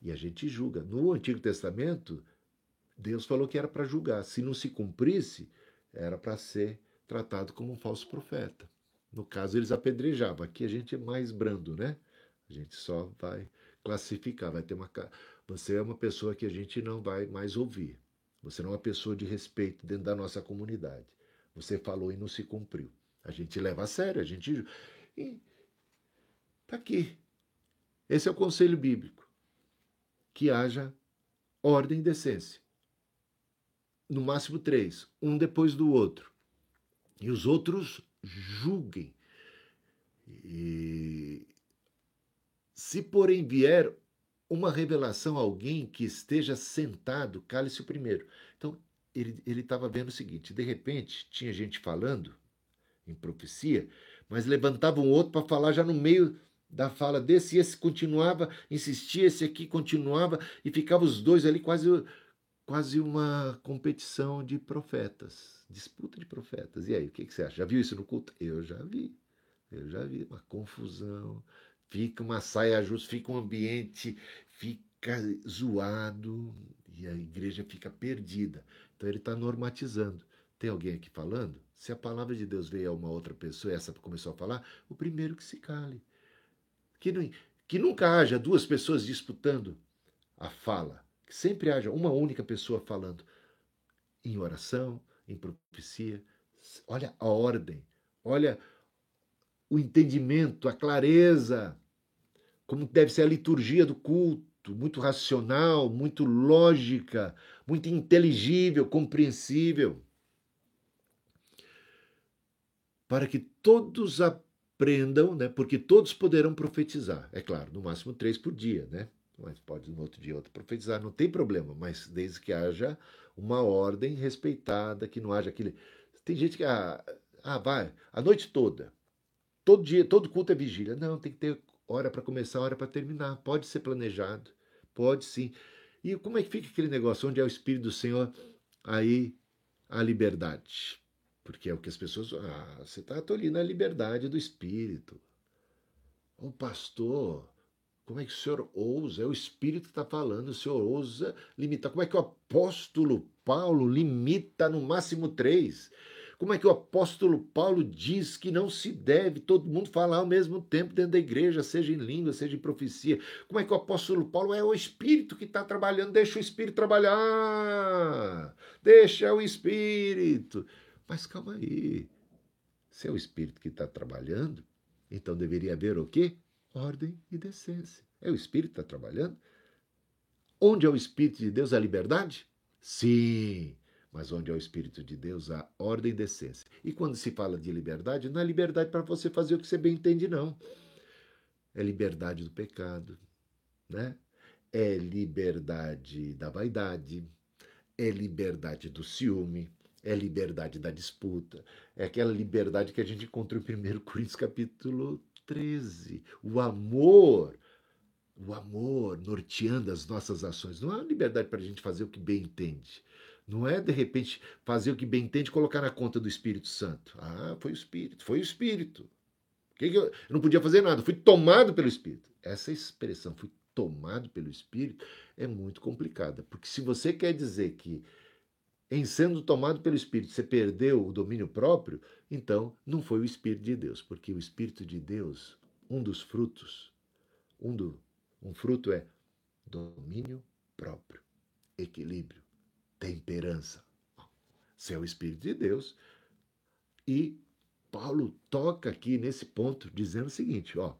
E a gente julga. No Antigo Testamento, Deus falou que era para julgar. Se não se cumprisse, era para ser tratado como um falso profeta. No caso, eles apedrejavam. Aqui a gente é mais brando, né? A gente só vai classificar, vai ter uma. Você é uma pessoa que a gente não vai mais ouvir. Você não é uma pessoa de respeito dentro da nossa comunidade. Você falou e não se cumpriu. A gente leva a sério, a gente. E tá aqui. Esse é o conselho bíblico. Que haja ordem e decência. No máximo três, um depois do outro. E os outros julguem. E se, porém, vier uma revelação a alguém que esteja sentado, cale-se o primeiro. Ele estava vendo o seguinte: de repente, tinha gente falando em profecia, mas levantava um outro para falar já no meio da fala desse, e esse continuava, insistia, esse aqui continuava, e ficava os dois ali quase, quase uma competição de profetas disputa de profetas. E aí, o que, que você acha? Já viu isso no culto? Eu já vi. Eu já vi. Uma confusão. Fica uma saia justa, fica um ambiente, fica zoado e a igreja fica perdida. Então ele está normatizando. Tem alguém aqui falando? Se a palavra de Deus veio a uma outra pessoa e essa começou a falar, o primeiro que se cale. Que, não, que nunca haja duas pessoas disputando a fala. Que sempre haja uma única pessoa falando em oração, em profecia. Olha a ordem, olha o entendimento, a clareza, como deve ser a liturgia do culto, muito racional, muito lógica, muito inteligível, compreensível. Para que todos aprendam, né? porque todos poderão profetizar. É claro, no máximo três por dia, né? Mas pode no outro dia outro profetizar, não tem problema, mas desde que haja uma ordem respeitada, que não haja aquele. Tem gente que. Ah, ah vai, a noite toda. Todo dia, todo culto é vigília. Não, tem que ter hora para começar, hora para terminar. Pode ser planejado, pode sim. E como é que fica aquele negócio? Onde é o Espírito do Senhor, aí a liberdade. Porque é o que as pessoas. Ah, você está ali na liberdade do Espírito. O pastor, como é que o senhor ousa? É o Espírito que está falando, o senhor ousa limitar. Como é que o apóstolo Paulo limita no máximo três? Como é que o apóstolo Paulo diz que não se deve todo mundo falar ao mesmo tempo dentro da igreja, seja em língua, seja em profecia? Como é que o apóstolo Paulo é o Espírito que está trabalhando? Deixa o Espírito trabalhar, deixa o Espírito. Mas calma aí, se é o Espírito que está trabalhando, então deveria haver o quê? Ordem e decência. É o Espírito que está trabalhando? Onde é o Espírito de Deus a liberdade? Sim, mas onde é o Espírito de Deus há ordem e decência. E quando se fala de liberdade, não é liberdade para você fazer o que você bem entende, não. É liberdade do pecado, né? É liberdade da vaidade, é liberdade do ciúme, é liberdade da disputa, é aquela liberdade que a gente encontra em 1 Coríntios capítulo 13. O amor, o amor norteando as nossas ações. Não é uma liberdade para a gente fazer o que bem entende. Não é, de repente, fazer o que bem entende e colocar na conta do Espírito Santo. Ah, foi o Espírito, foi o Espírito. Que que eu... eu não podia fazer nada, fui tomado pelo Espírito. Essa expressão, fui tomado pelo Espírito, é muito complicada. Porque se você quer dizer que em sendo tomado pelo Espírito, você perdeu o domínio próprio, então não foi o Espírito de Deus, porque o Espírito de Deus, um dos frutos, um, do, um fruto é domínio próprio, equilíbrio, temperança. Se é o Espírito de Deus. E Paulo toca aqui nesse ponto, dizendo o seguinte: ó,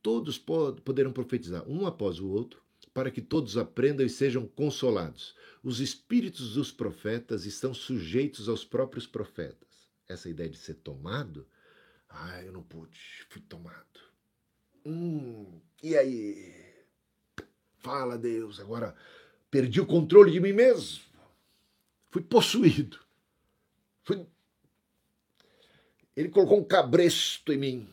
todos poderão profetizar um após o outro, para que todos aprendam e sejam consolados. Os espíritos dos profetas estão sujeitos aos próprios profetas. Essa ideia de ser tomado, ah, eu não pude, fui tomado. Hum, e aí? Fala, Deus, agora perdi o controle de mim mesmo. Fui possuído. Fui... Ele colocou um cabresto em mim.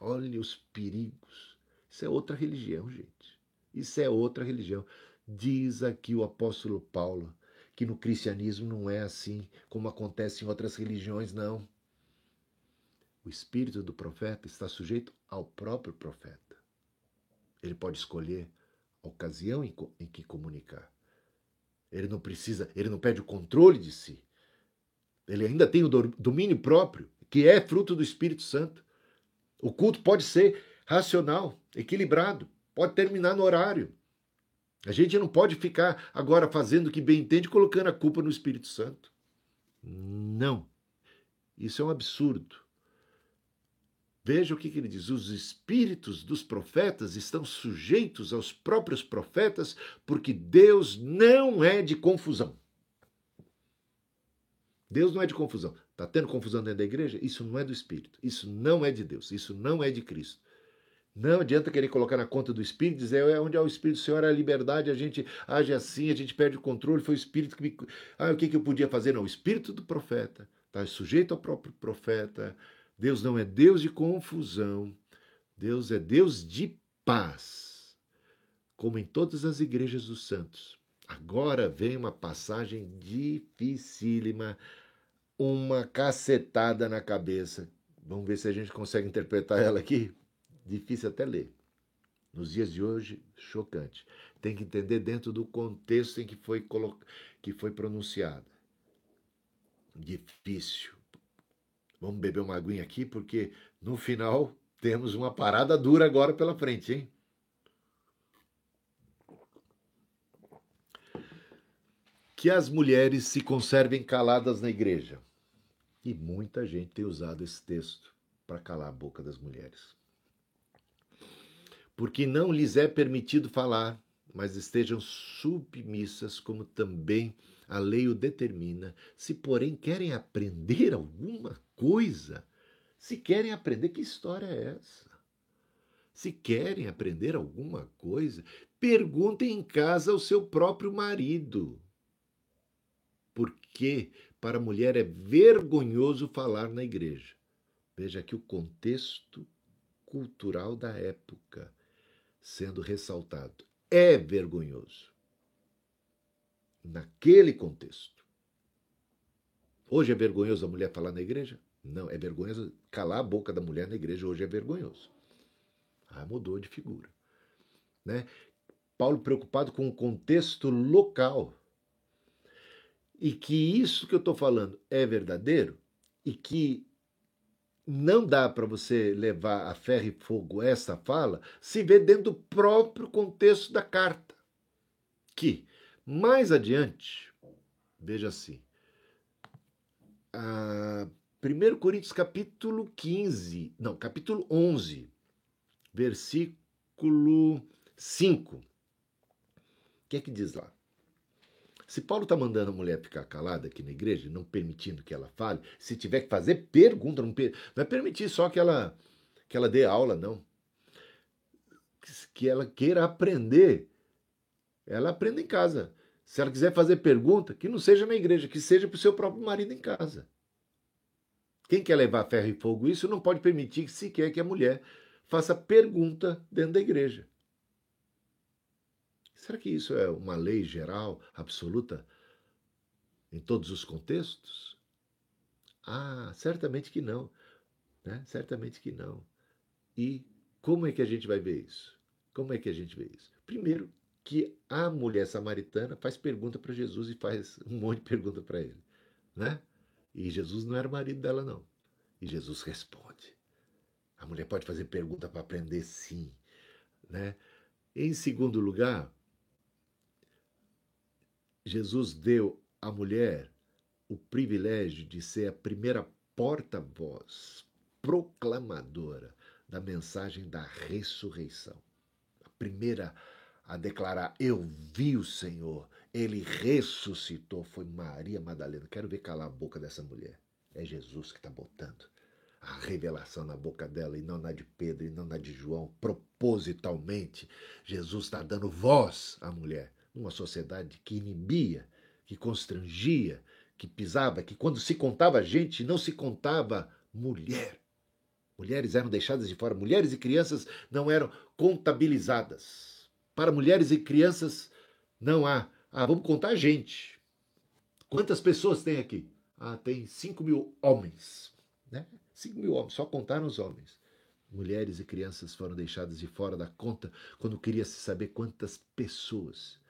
Olha os perigos. Isso é outra religião, gente. Isso é outra religião. Diz aqui o apóstolo Paulo que no cristianismo não é assim como acontece em outras religiões, não. O espírito do profeta está sujeito ao próprio profeta. Ele pode escolher ocasião em, que comunicar. Ele não precisa, ele não perde o controle de si. Ele ainda tem o domínio próprio, que é fruto do Espírito Santo. O culto pode ser racional, equilibrado, pode terminar no horário. A gente não pode ficar agora fazendo o que bem entende, colocando a culpa no Espírito Santo. Não. Isso é um absurdo. Veja o que, que ele diz: os espíritos dos profetas estão sujeitos aos próprios profetas, porque Deus não é de confusão. Deus não é de confusão. Está tendo confusão dentro da igreja? Isso não é do Espírito. Isso não é de Deus. Isso não é de Cristo. Não adianta querer colocar na conta do Espírito, dizer é onde é o Espírito do Senhor, é a liberdade, a gente age assim, a gente perde o controle, foi o Espírito que me. Ah, o que, que eu podia fazer? Não, o Espírito do profeta, está sujeito ao próprio profeta. Deus não é Deus de confusão, Deus é Deus de paz, como em todas as igrejas dos santos. Agora vem uma passagem dificílima, uma cacetada na cabeça. Vamos ver se a gente consegue interpretar ela aqui difícil até ler. Nos dias de hoje, chocante. Tem que entender dentro do contexto em que foi, colo... que foi pronunciada. Difícil. Vamos beber uma aguinha aqui, porque no final temos uma parada dura agora pela frente, hein? Que as mulheres se conservem caladas na igreja. E muita gente tem usado esse texto para calar a boca das mulheres porque não lhes é permitido falar, mas estejam submissas, como também a lei o determina. Se, porém, querem aprender alguma coisa, se querem aprender, que história é essa? Se querem aprender alguma coisa, perguntem em casa ao seu próprio marido. Porque para a mulher é vergonhoso falar na igreja. Veja aqui o contexto cultural da época sendo ressaltado. É vergonhoso. Naquele contexto. Hoje é vergonhoso a mulher falar na igreja? Não, é vergonhoso calar a boca da mulher na igreja. Hoje é vergonhoso. Ah, mudou de figura. Né? Paulo preocupado com o contexto local. e que isso que eu estou falando é verdadeiro e que não dá para você levar a ferro e fogo essa fala se vê dentro do próprio contexto da carta. Que, mais adiante, veja assim, a 1 Coríntios capítulo 15, não, capítulo 11, versículo 5. O que é que diz lá? Se Paulo está mandando a mulher ficar calada aqui na igreja, não permitindo que ela fale, se tiver que fazer pergunta, não, per... não é permitir só que ela, que ela dê aula, não. Que ela queira aprender. Ela aprenda em casa. Se ela quiser fazer pergunta, que não seja na igreja, que seja para o seu próprio marido em casa. Quem quer levar ferro e fogo isso não pode permitir sequer que a mulher faça pergunta dentro da igreja. Será que isso é uma lei geral, absoluta, em todos os contextos? Ah, certamente que não. Né? Certamente que não. E como é que a gente vai ver isso? Como é que a gente vê isso? Primeiro, que a mulher samaritana faz pergunta para Jesus e faz um monte de pergunta para ele, né? E Jesus não era marido dela não. E Jesus responde. A mulher pode fazer pergunta para aprender sim, né? Em segundo lugar, Jesus deu à mulher o privilégio de ser a primeira porta-voz, proclamadora da mensagem da ressurreição. A primeira a declarar: Eu vi o Senhor, ele ressuscitou. Foi Maria Madalena. Quero ver calar a boca dessa mulher. É Jesus que está botando a revelação na boca dela e não na de Pedro e não na de João. Propositalmente, Jesus está dando voz à mulher numa sociedade que inibia, que constrangia, que pisava, que quando se contava gente, não se contava mulher. Mulheres eram deixadas de fora, mulheres e crianças não eram contabilizadas. Para mulheres e crianças não há. Ah, vamos contar a gente. Quantas pessoas tem aqui? Ah, tem 5 mil homens. Né? 5 mil homens, só contaram os homens. Mulheres e crianças foram deixadas de fora da conta quando queria se saber quantas pessoas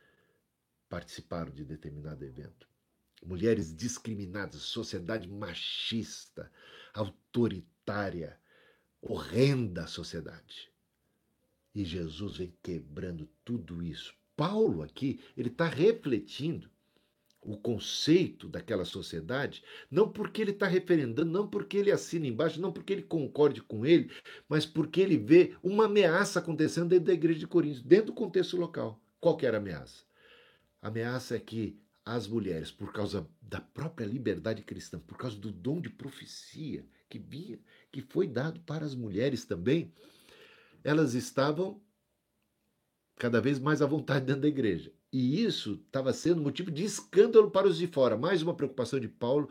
participaram de determinado evento. Mulheres discriminadas, sociedade machista, autoritária, horrenda sociedade. E Jesus vem quebrando tudo isso. Paulo aqui, ele está refletindo o conceito daquela sociedade, não porque ele está referendando, não porque ele assina embaixo, não porque ele concorde com ele, mas porque ele vê uma ameaça acontecendo dentro da igreja de Corinto, dentro do contexto local. Qual que era a ameaça? A ameaça é que as mulheres, por causa da própria liberdade cristã, por causa do dom de profecia que vinha, que foi dado para as mulheres também, elas estavam cada vez mais à vontade dentro da igreja. E isso estava sendo motivo de escândalo para os de fora. Mais uma preocupação de Paulo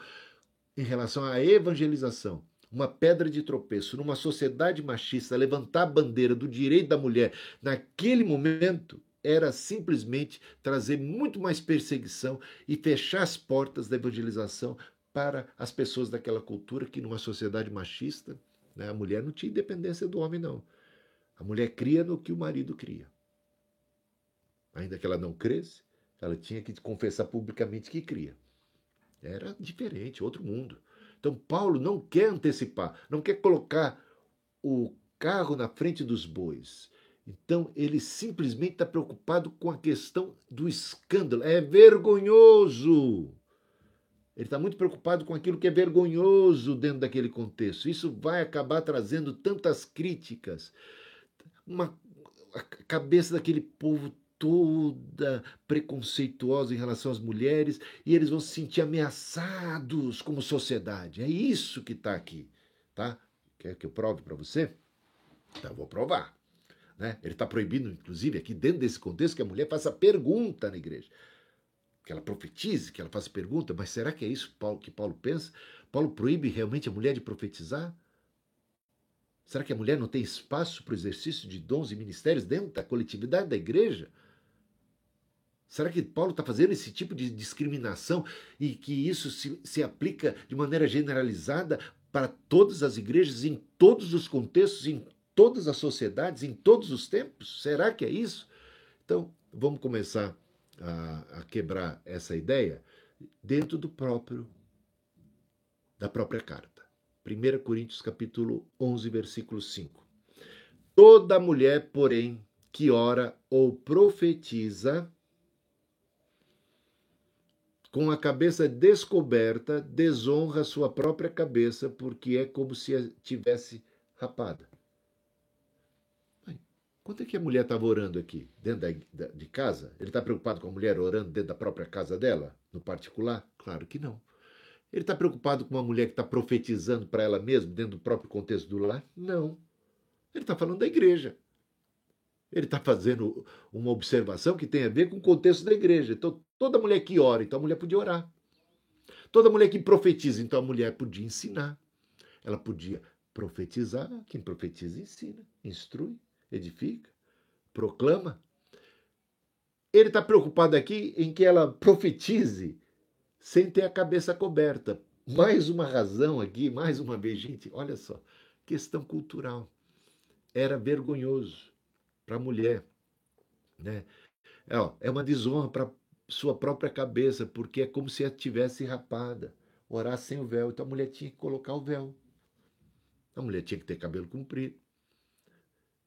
em relação à evangelização. Uma pedra de tropeço numa sociedade machista, levantar a bandeira do direito da mulher naquele momento era simplesmente trazer muito mais perseguição e fechar as portas da evangelização para as pessoas daquela cultura que, numa sociedade machista, né, a mulher não tinha independência do homem, não. A mulher cria no que o marido cria. Ainda que ela não cresce, ela tinha que confessar publicamente que cria. Era diferente, outro mundo. Então, Paulo não quer antecipar, não quer colocar o carro na frente dos bois. Então ele simplesmente está preocupado com a questão do escândalo. É vergonhoso. Ele está muito preocupado com aquilo que é vergonhoso dentro daquele contexto. Isso vai acabar trazendo tantas críticas. Uma, a cabeça daquele povo toda preconceituosa em relação às mulheres e eles vão se sentir ameaçados como sociedade. É isso que está aqui, tá? Quer que eu prove para você? Então, vou provar. Né? Ele está proibindo, inclusive, aqui dentro desse contexto, que a mulher faça pergunta na igreja. Que ela profetize, que ela faça pergunta, mas será que é isso que Paulo pensa? Paulo proíbe realmente a mulher de profetizar? Será que a mulher não tem espaço para o exercício de dons e ministérios dentro da coletividade da igreja? Será que Paulo está fazendo esse tipo de discriminação e que isso se, se aplica de maneira generalizada para todas as igrejas, em todos os contextos, em todas as sociedades, em todos os tempos? Será que é isso? Então, vamos começar a, a quebrar essa ideia dentro do próprio da própria carta. 1 Coríntios capítulo 11, versículo 5. Toda mulher, porém, que ora ou profetiza com a cabeça descoberta, desonra sua própria cabeça, porque é como se a tivesse rapada. Quanto é que a mulher estava orando aqui? Dentro da, de casa? Ele está preocupado com a mulher orando dentro da própria casa dela, no particular? Claro que não. Ele está preocupado com uma mulher que está profetizando para ela mesma, dentro do próprio contexto do lar? Não. Ele está falando da igreja. Ele está fazendo uma observação que tem a ver com o contexto da igreja. Então, toda mulher que ora, então a mulher podia orar. Toda mulher que profetiza, então a mulher podia ensinar. Ela podia profetizar. Quem profetiza, ensina, instrui edifica, proclama. Ele está preocupado aqui em que ela profetize sem ter a cabeça coberta. Mais uma razão aqui, mais uma vez, gente, olha só, questão cultural. Era vergonhoso para a mulher. Né? É, é uma desonra para sua própria cabeça, porque é como se ela tivesse rapada, orar sem o véu. Então a mulher tinha que colocar o véu. A mulher tinha que ter cabelo comprido.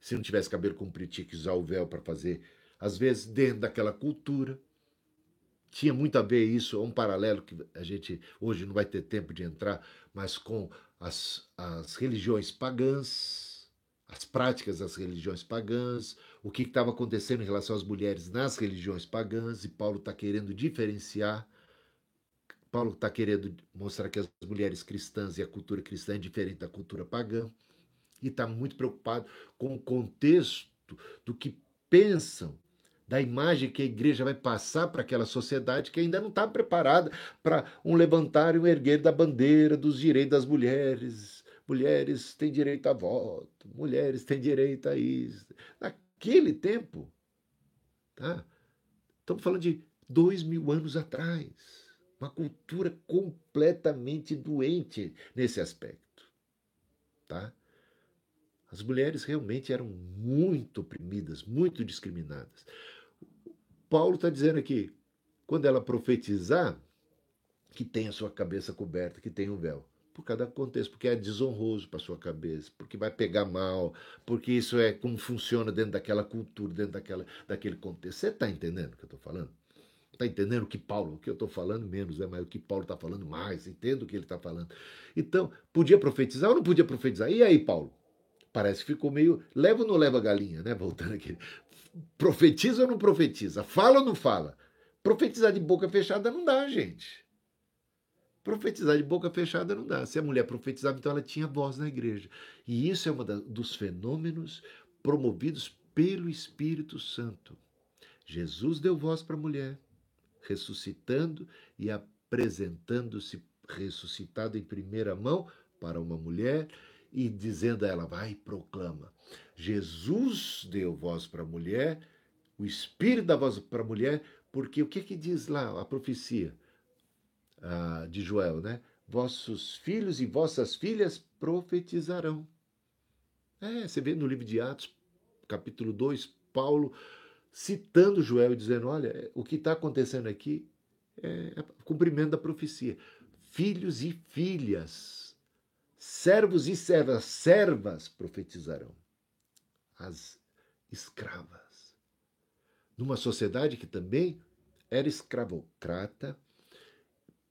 Se não tivesse cabelo comprido, tinha que usar o véu para fazer, às vezes, dentro daquela cultura. Tinha muito a ver isso, é um paralelo que a gente hoje não vai ter tempo de entrar, mas com as, as religiões pagãs, as práticas das religiões pagãs, o que estava acontecendo em relação às mulheres nas religiões pagãs, e Paulo está querendo diferenciar. Paulo está querendo mostrar que as mulheres cristãs e a cultura cristã é diferente da cultura pagã e está muito preocupado com o contexto do que pensam, da imagem que a igreja vai passar para aquela sociedade que ainda não está preparada para um levantar e um erguer da bandeira dos direitos das mulheres. Mulheres têm direito a voto, mulheres têm direito a isso. Naquele tempo, tá? estamos falando de dois mil anos atrás. Uma cultura completamente doente nesse aspecto. Tá? As mulheres realmente eram muito oprimidas, muito discriminadas. Paulo está dizendo aqui, quando ela profetizar, que tem a sua cabeça coberta, que tem um véu. Por cada contexto, porque é desonroso para sua cabeça, porque vai pegar mal, porque isso é como funciona dentro daquela cultura, dentro daquela, daquele contexto. Você está entendendo o que eu estou falando? Está entendendo o que Paulo, o que eu estou falando menos, é mas o que Paulo está falando mais, entendo o que ele está falando. Então, podia profetizar ou não podia profetizar? E aí, Paulo? Parece que ficou meio. Leva ou não leva galinha, né? Voltando aqui. Profetiza ou não profetiza? Fala ou não fala? Profetizar de boca fechada não dá, gente. Profetizar de boca fechada não dá. Se a mulher profetizava, então ela tinha voz na igreja. E isso é um dos fenômenos promovidos pelo Espírito Santo. Jesus deu voz para a mulher, ressuscitando e apresentando-se ressuscitado em primeira mão para uma mulher e dizendo a ela: vai e proclama. Jesus deu voz para a mulher, o Espírito dá voz para a mulher, porque o que, que diz lá a profecia ah, de Joel, né? Vossos filhos e vossas filhas profetizarão. É, você vê no livro de Atos, capítulo 2, Paulo citando Joel e dizendo: olha, o que está acontecendo aqui é, é cumprimento da profecia. Filhos e filhas servos e servas, servas profetizarão. As escravas. Numa sociedade que também era escravocrata,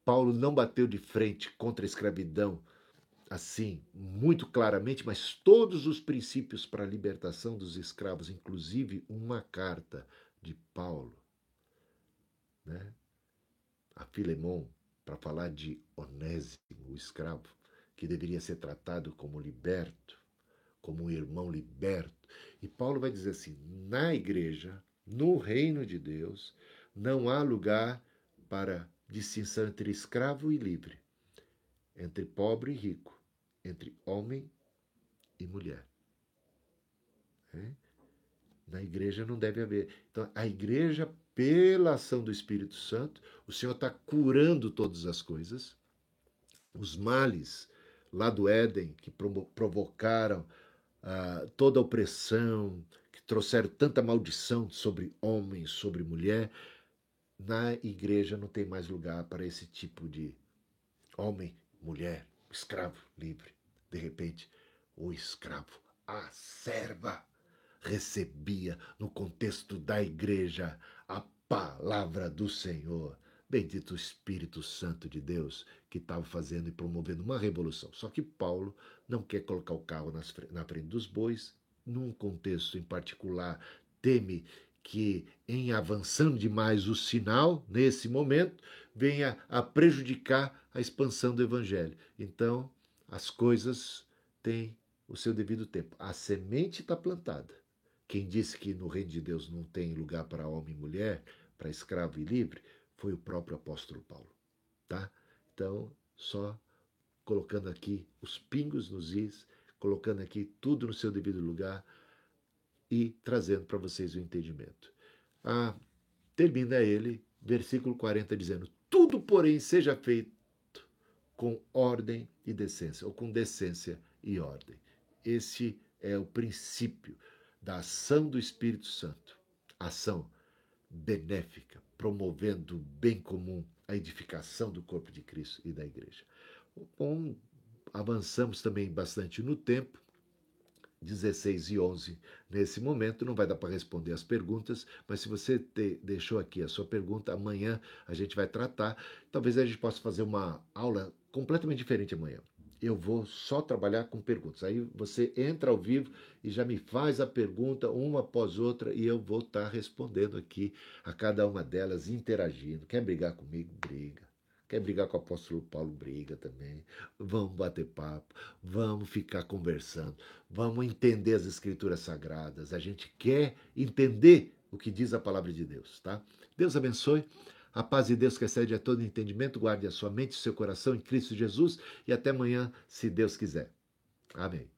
Paulo não bateu de frente contra a escravidão assim, muito claramente, mas todos os princípios para a libertação dos escravos, inclusive uma carta de Paulo, né, a Filemon, para falar de Onésimo, o escravo, que deveria ser tratado como liberto, como um irmão liberto. E Paulo vai dizer assim: na igreja, no reino de Deus, não há lugar para distinção entre escravo e livre, entre pobre e rico, entre homem e mulher. É? Na igreja não deve haver. Então, a igreja, pela ação do Espírito Santo, o Senhor está curando todas as coisas, os males lá do Éden, que provocaram ah, toda a opressão, que trouxeram tanta maldição sobre homem, sobre mulher, na igreja não tem mais lugar para esse tipo de homem, mulher, escravo livre. De repente, o escravo, a serva, recebia no contexto da igreja a palavra do Senhor. Bendito Espírito Santo de Deus que estava fazendo e promovendo uma revolução. Só que Paulo não quer colocar o carro na frente dos bois, num contexto em particular, teme que, em avançando demais o sinal, nesse momento, venha a prejudicar a expansão do evangelho. Então, as coisas têm o seu devido tempo. A semente está plantada. Quem disse que no reino de Deus não tem lugar para homem e mulher, para escravo e livre, foi o próprio apóstolo Paulo, tá? Então, só colocando aqui os pingos nos is, colocando aqui tudo no seu devido lugar e trazendo para vocês o entendimento. Ah, termina ele, versículo 40, dizendo: Tudo, porém, seja feito com ordem e decência, ou com decência e ordem. Esse é o princípio da ação do Espírito Santo. Ação benéfica, promovendo o bem comum, a edificação do corpo de Cristo e da igreja. Bom, avançamos também bastante no tempo, 16 e 11 nesse momento. Não vai dar para responder as perguntas, mas se você deixou aqui a sua pergunta, amanhã a gente vai tratar. Talvez a gente possa fazer uma aula completamente diferente amanhã eu vou só trabalhar com perguntas. Aí você entra ao vivo e já me faz a pergunta uma após outra e eu vou estar respondendo aqui a cada uma delas, interagindo. Quer brigar comigo? Briga. Quer brigar com o apóstolo Paulo? Briga também. Vamos bater papo, vamos ficar conversando, vamos entender as escrituras sagradas. A gente quer entender o que diz a palavra de Deus, tá? Deus abençoe. A paz de Deus que excede a todo entendimento, guarde a sua mente e seu coração em Cristo Jesus e até amanhã, se Deus quiser. Amém.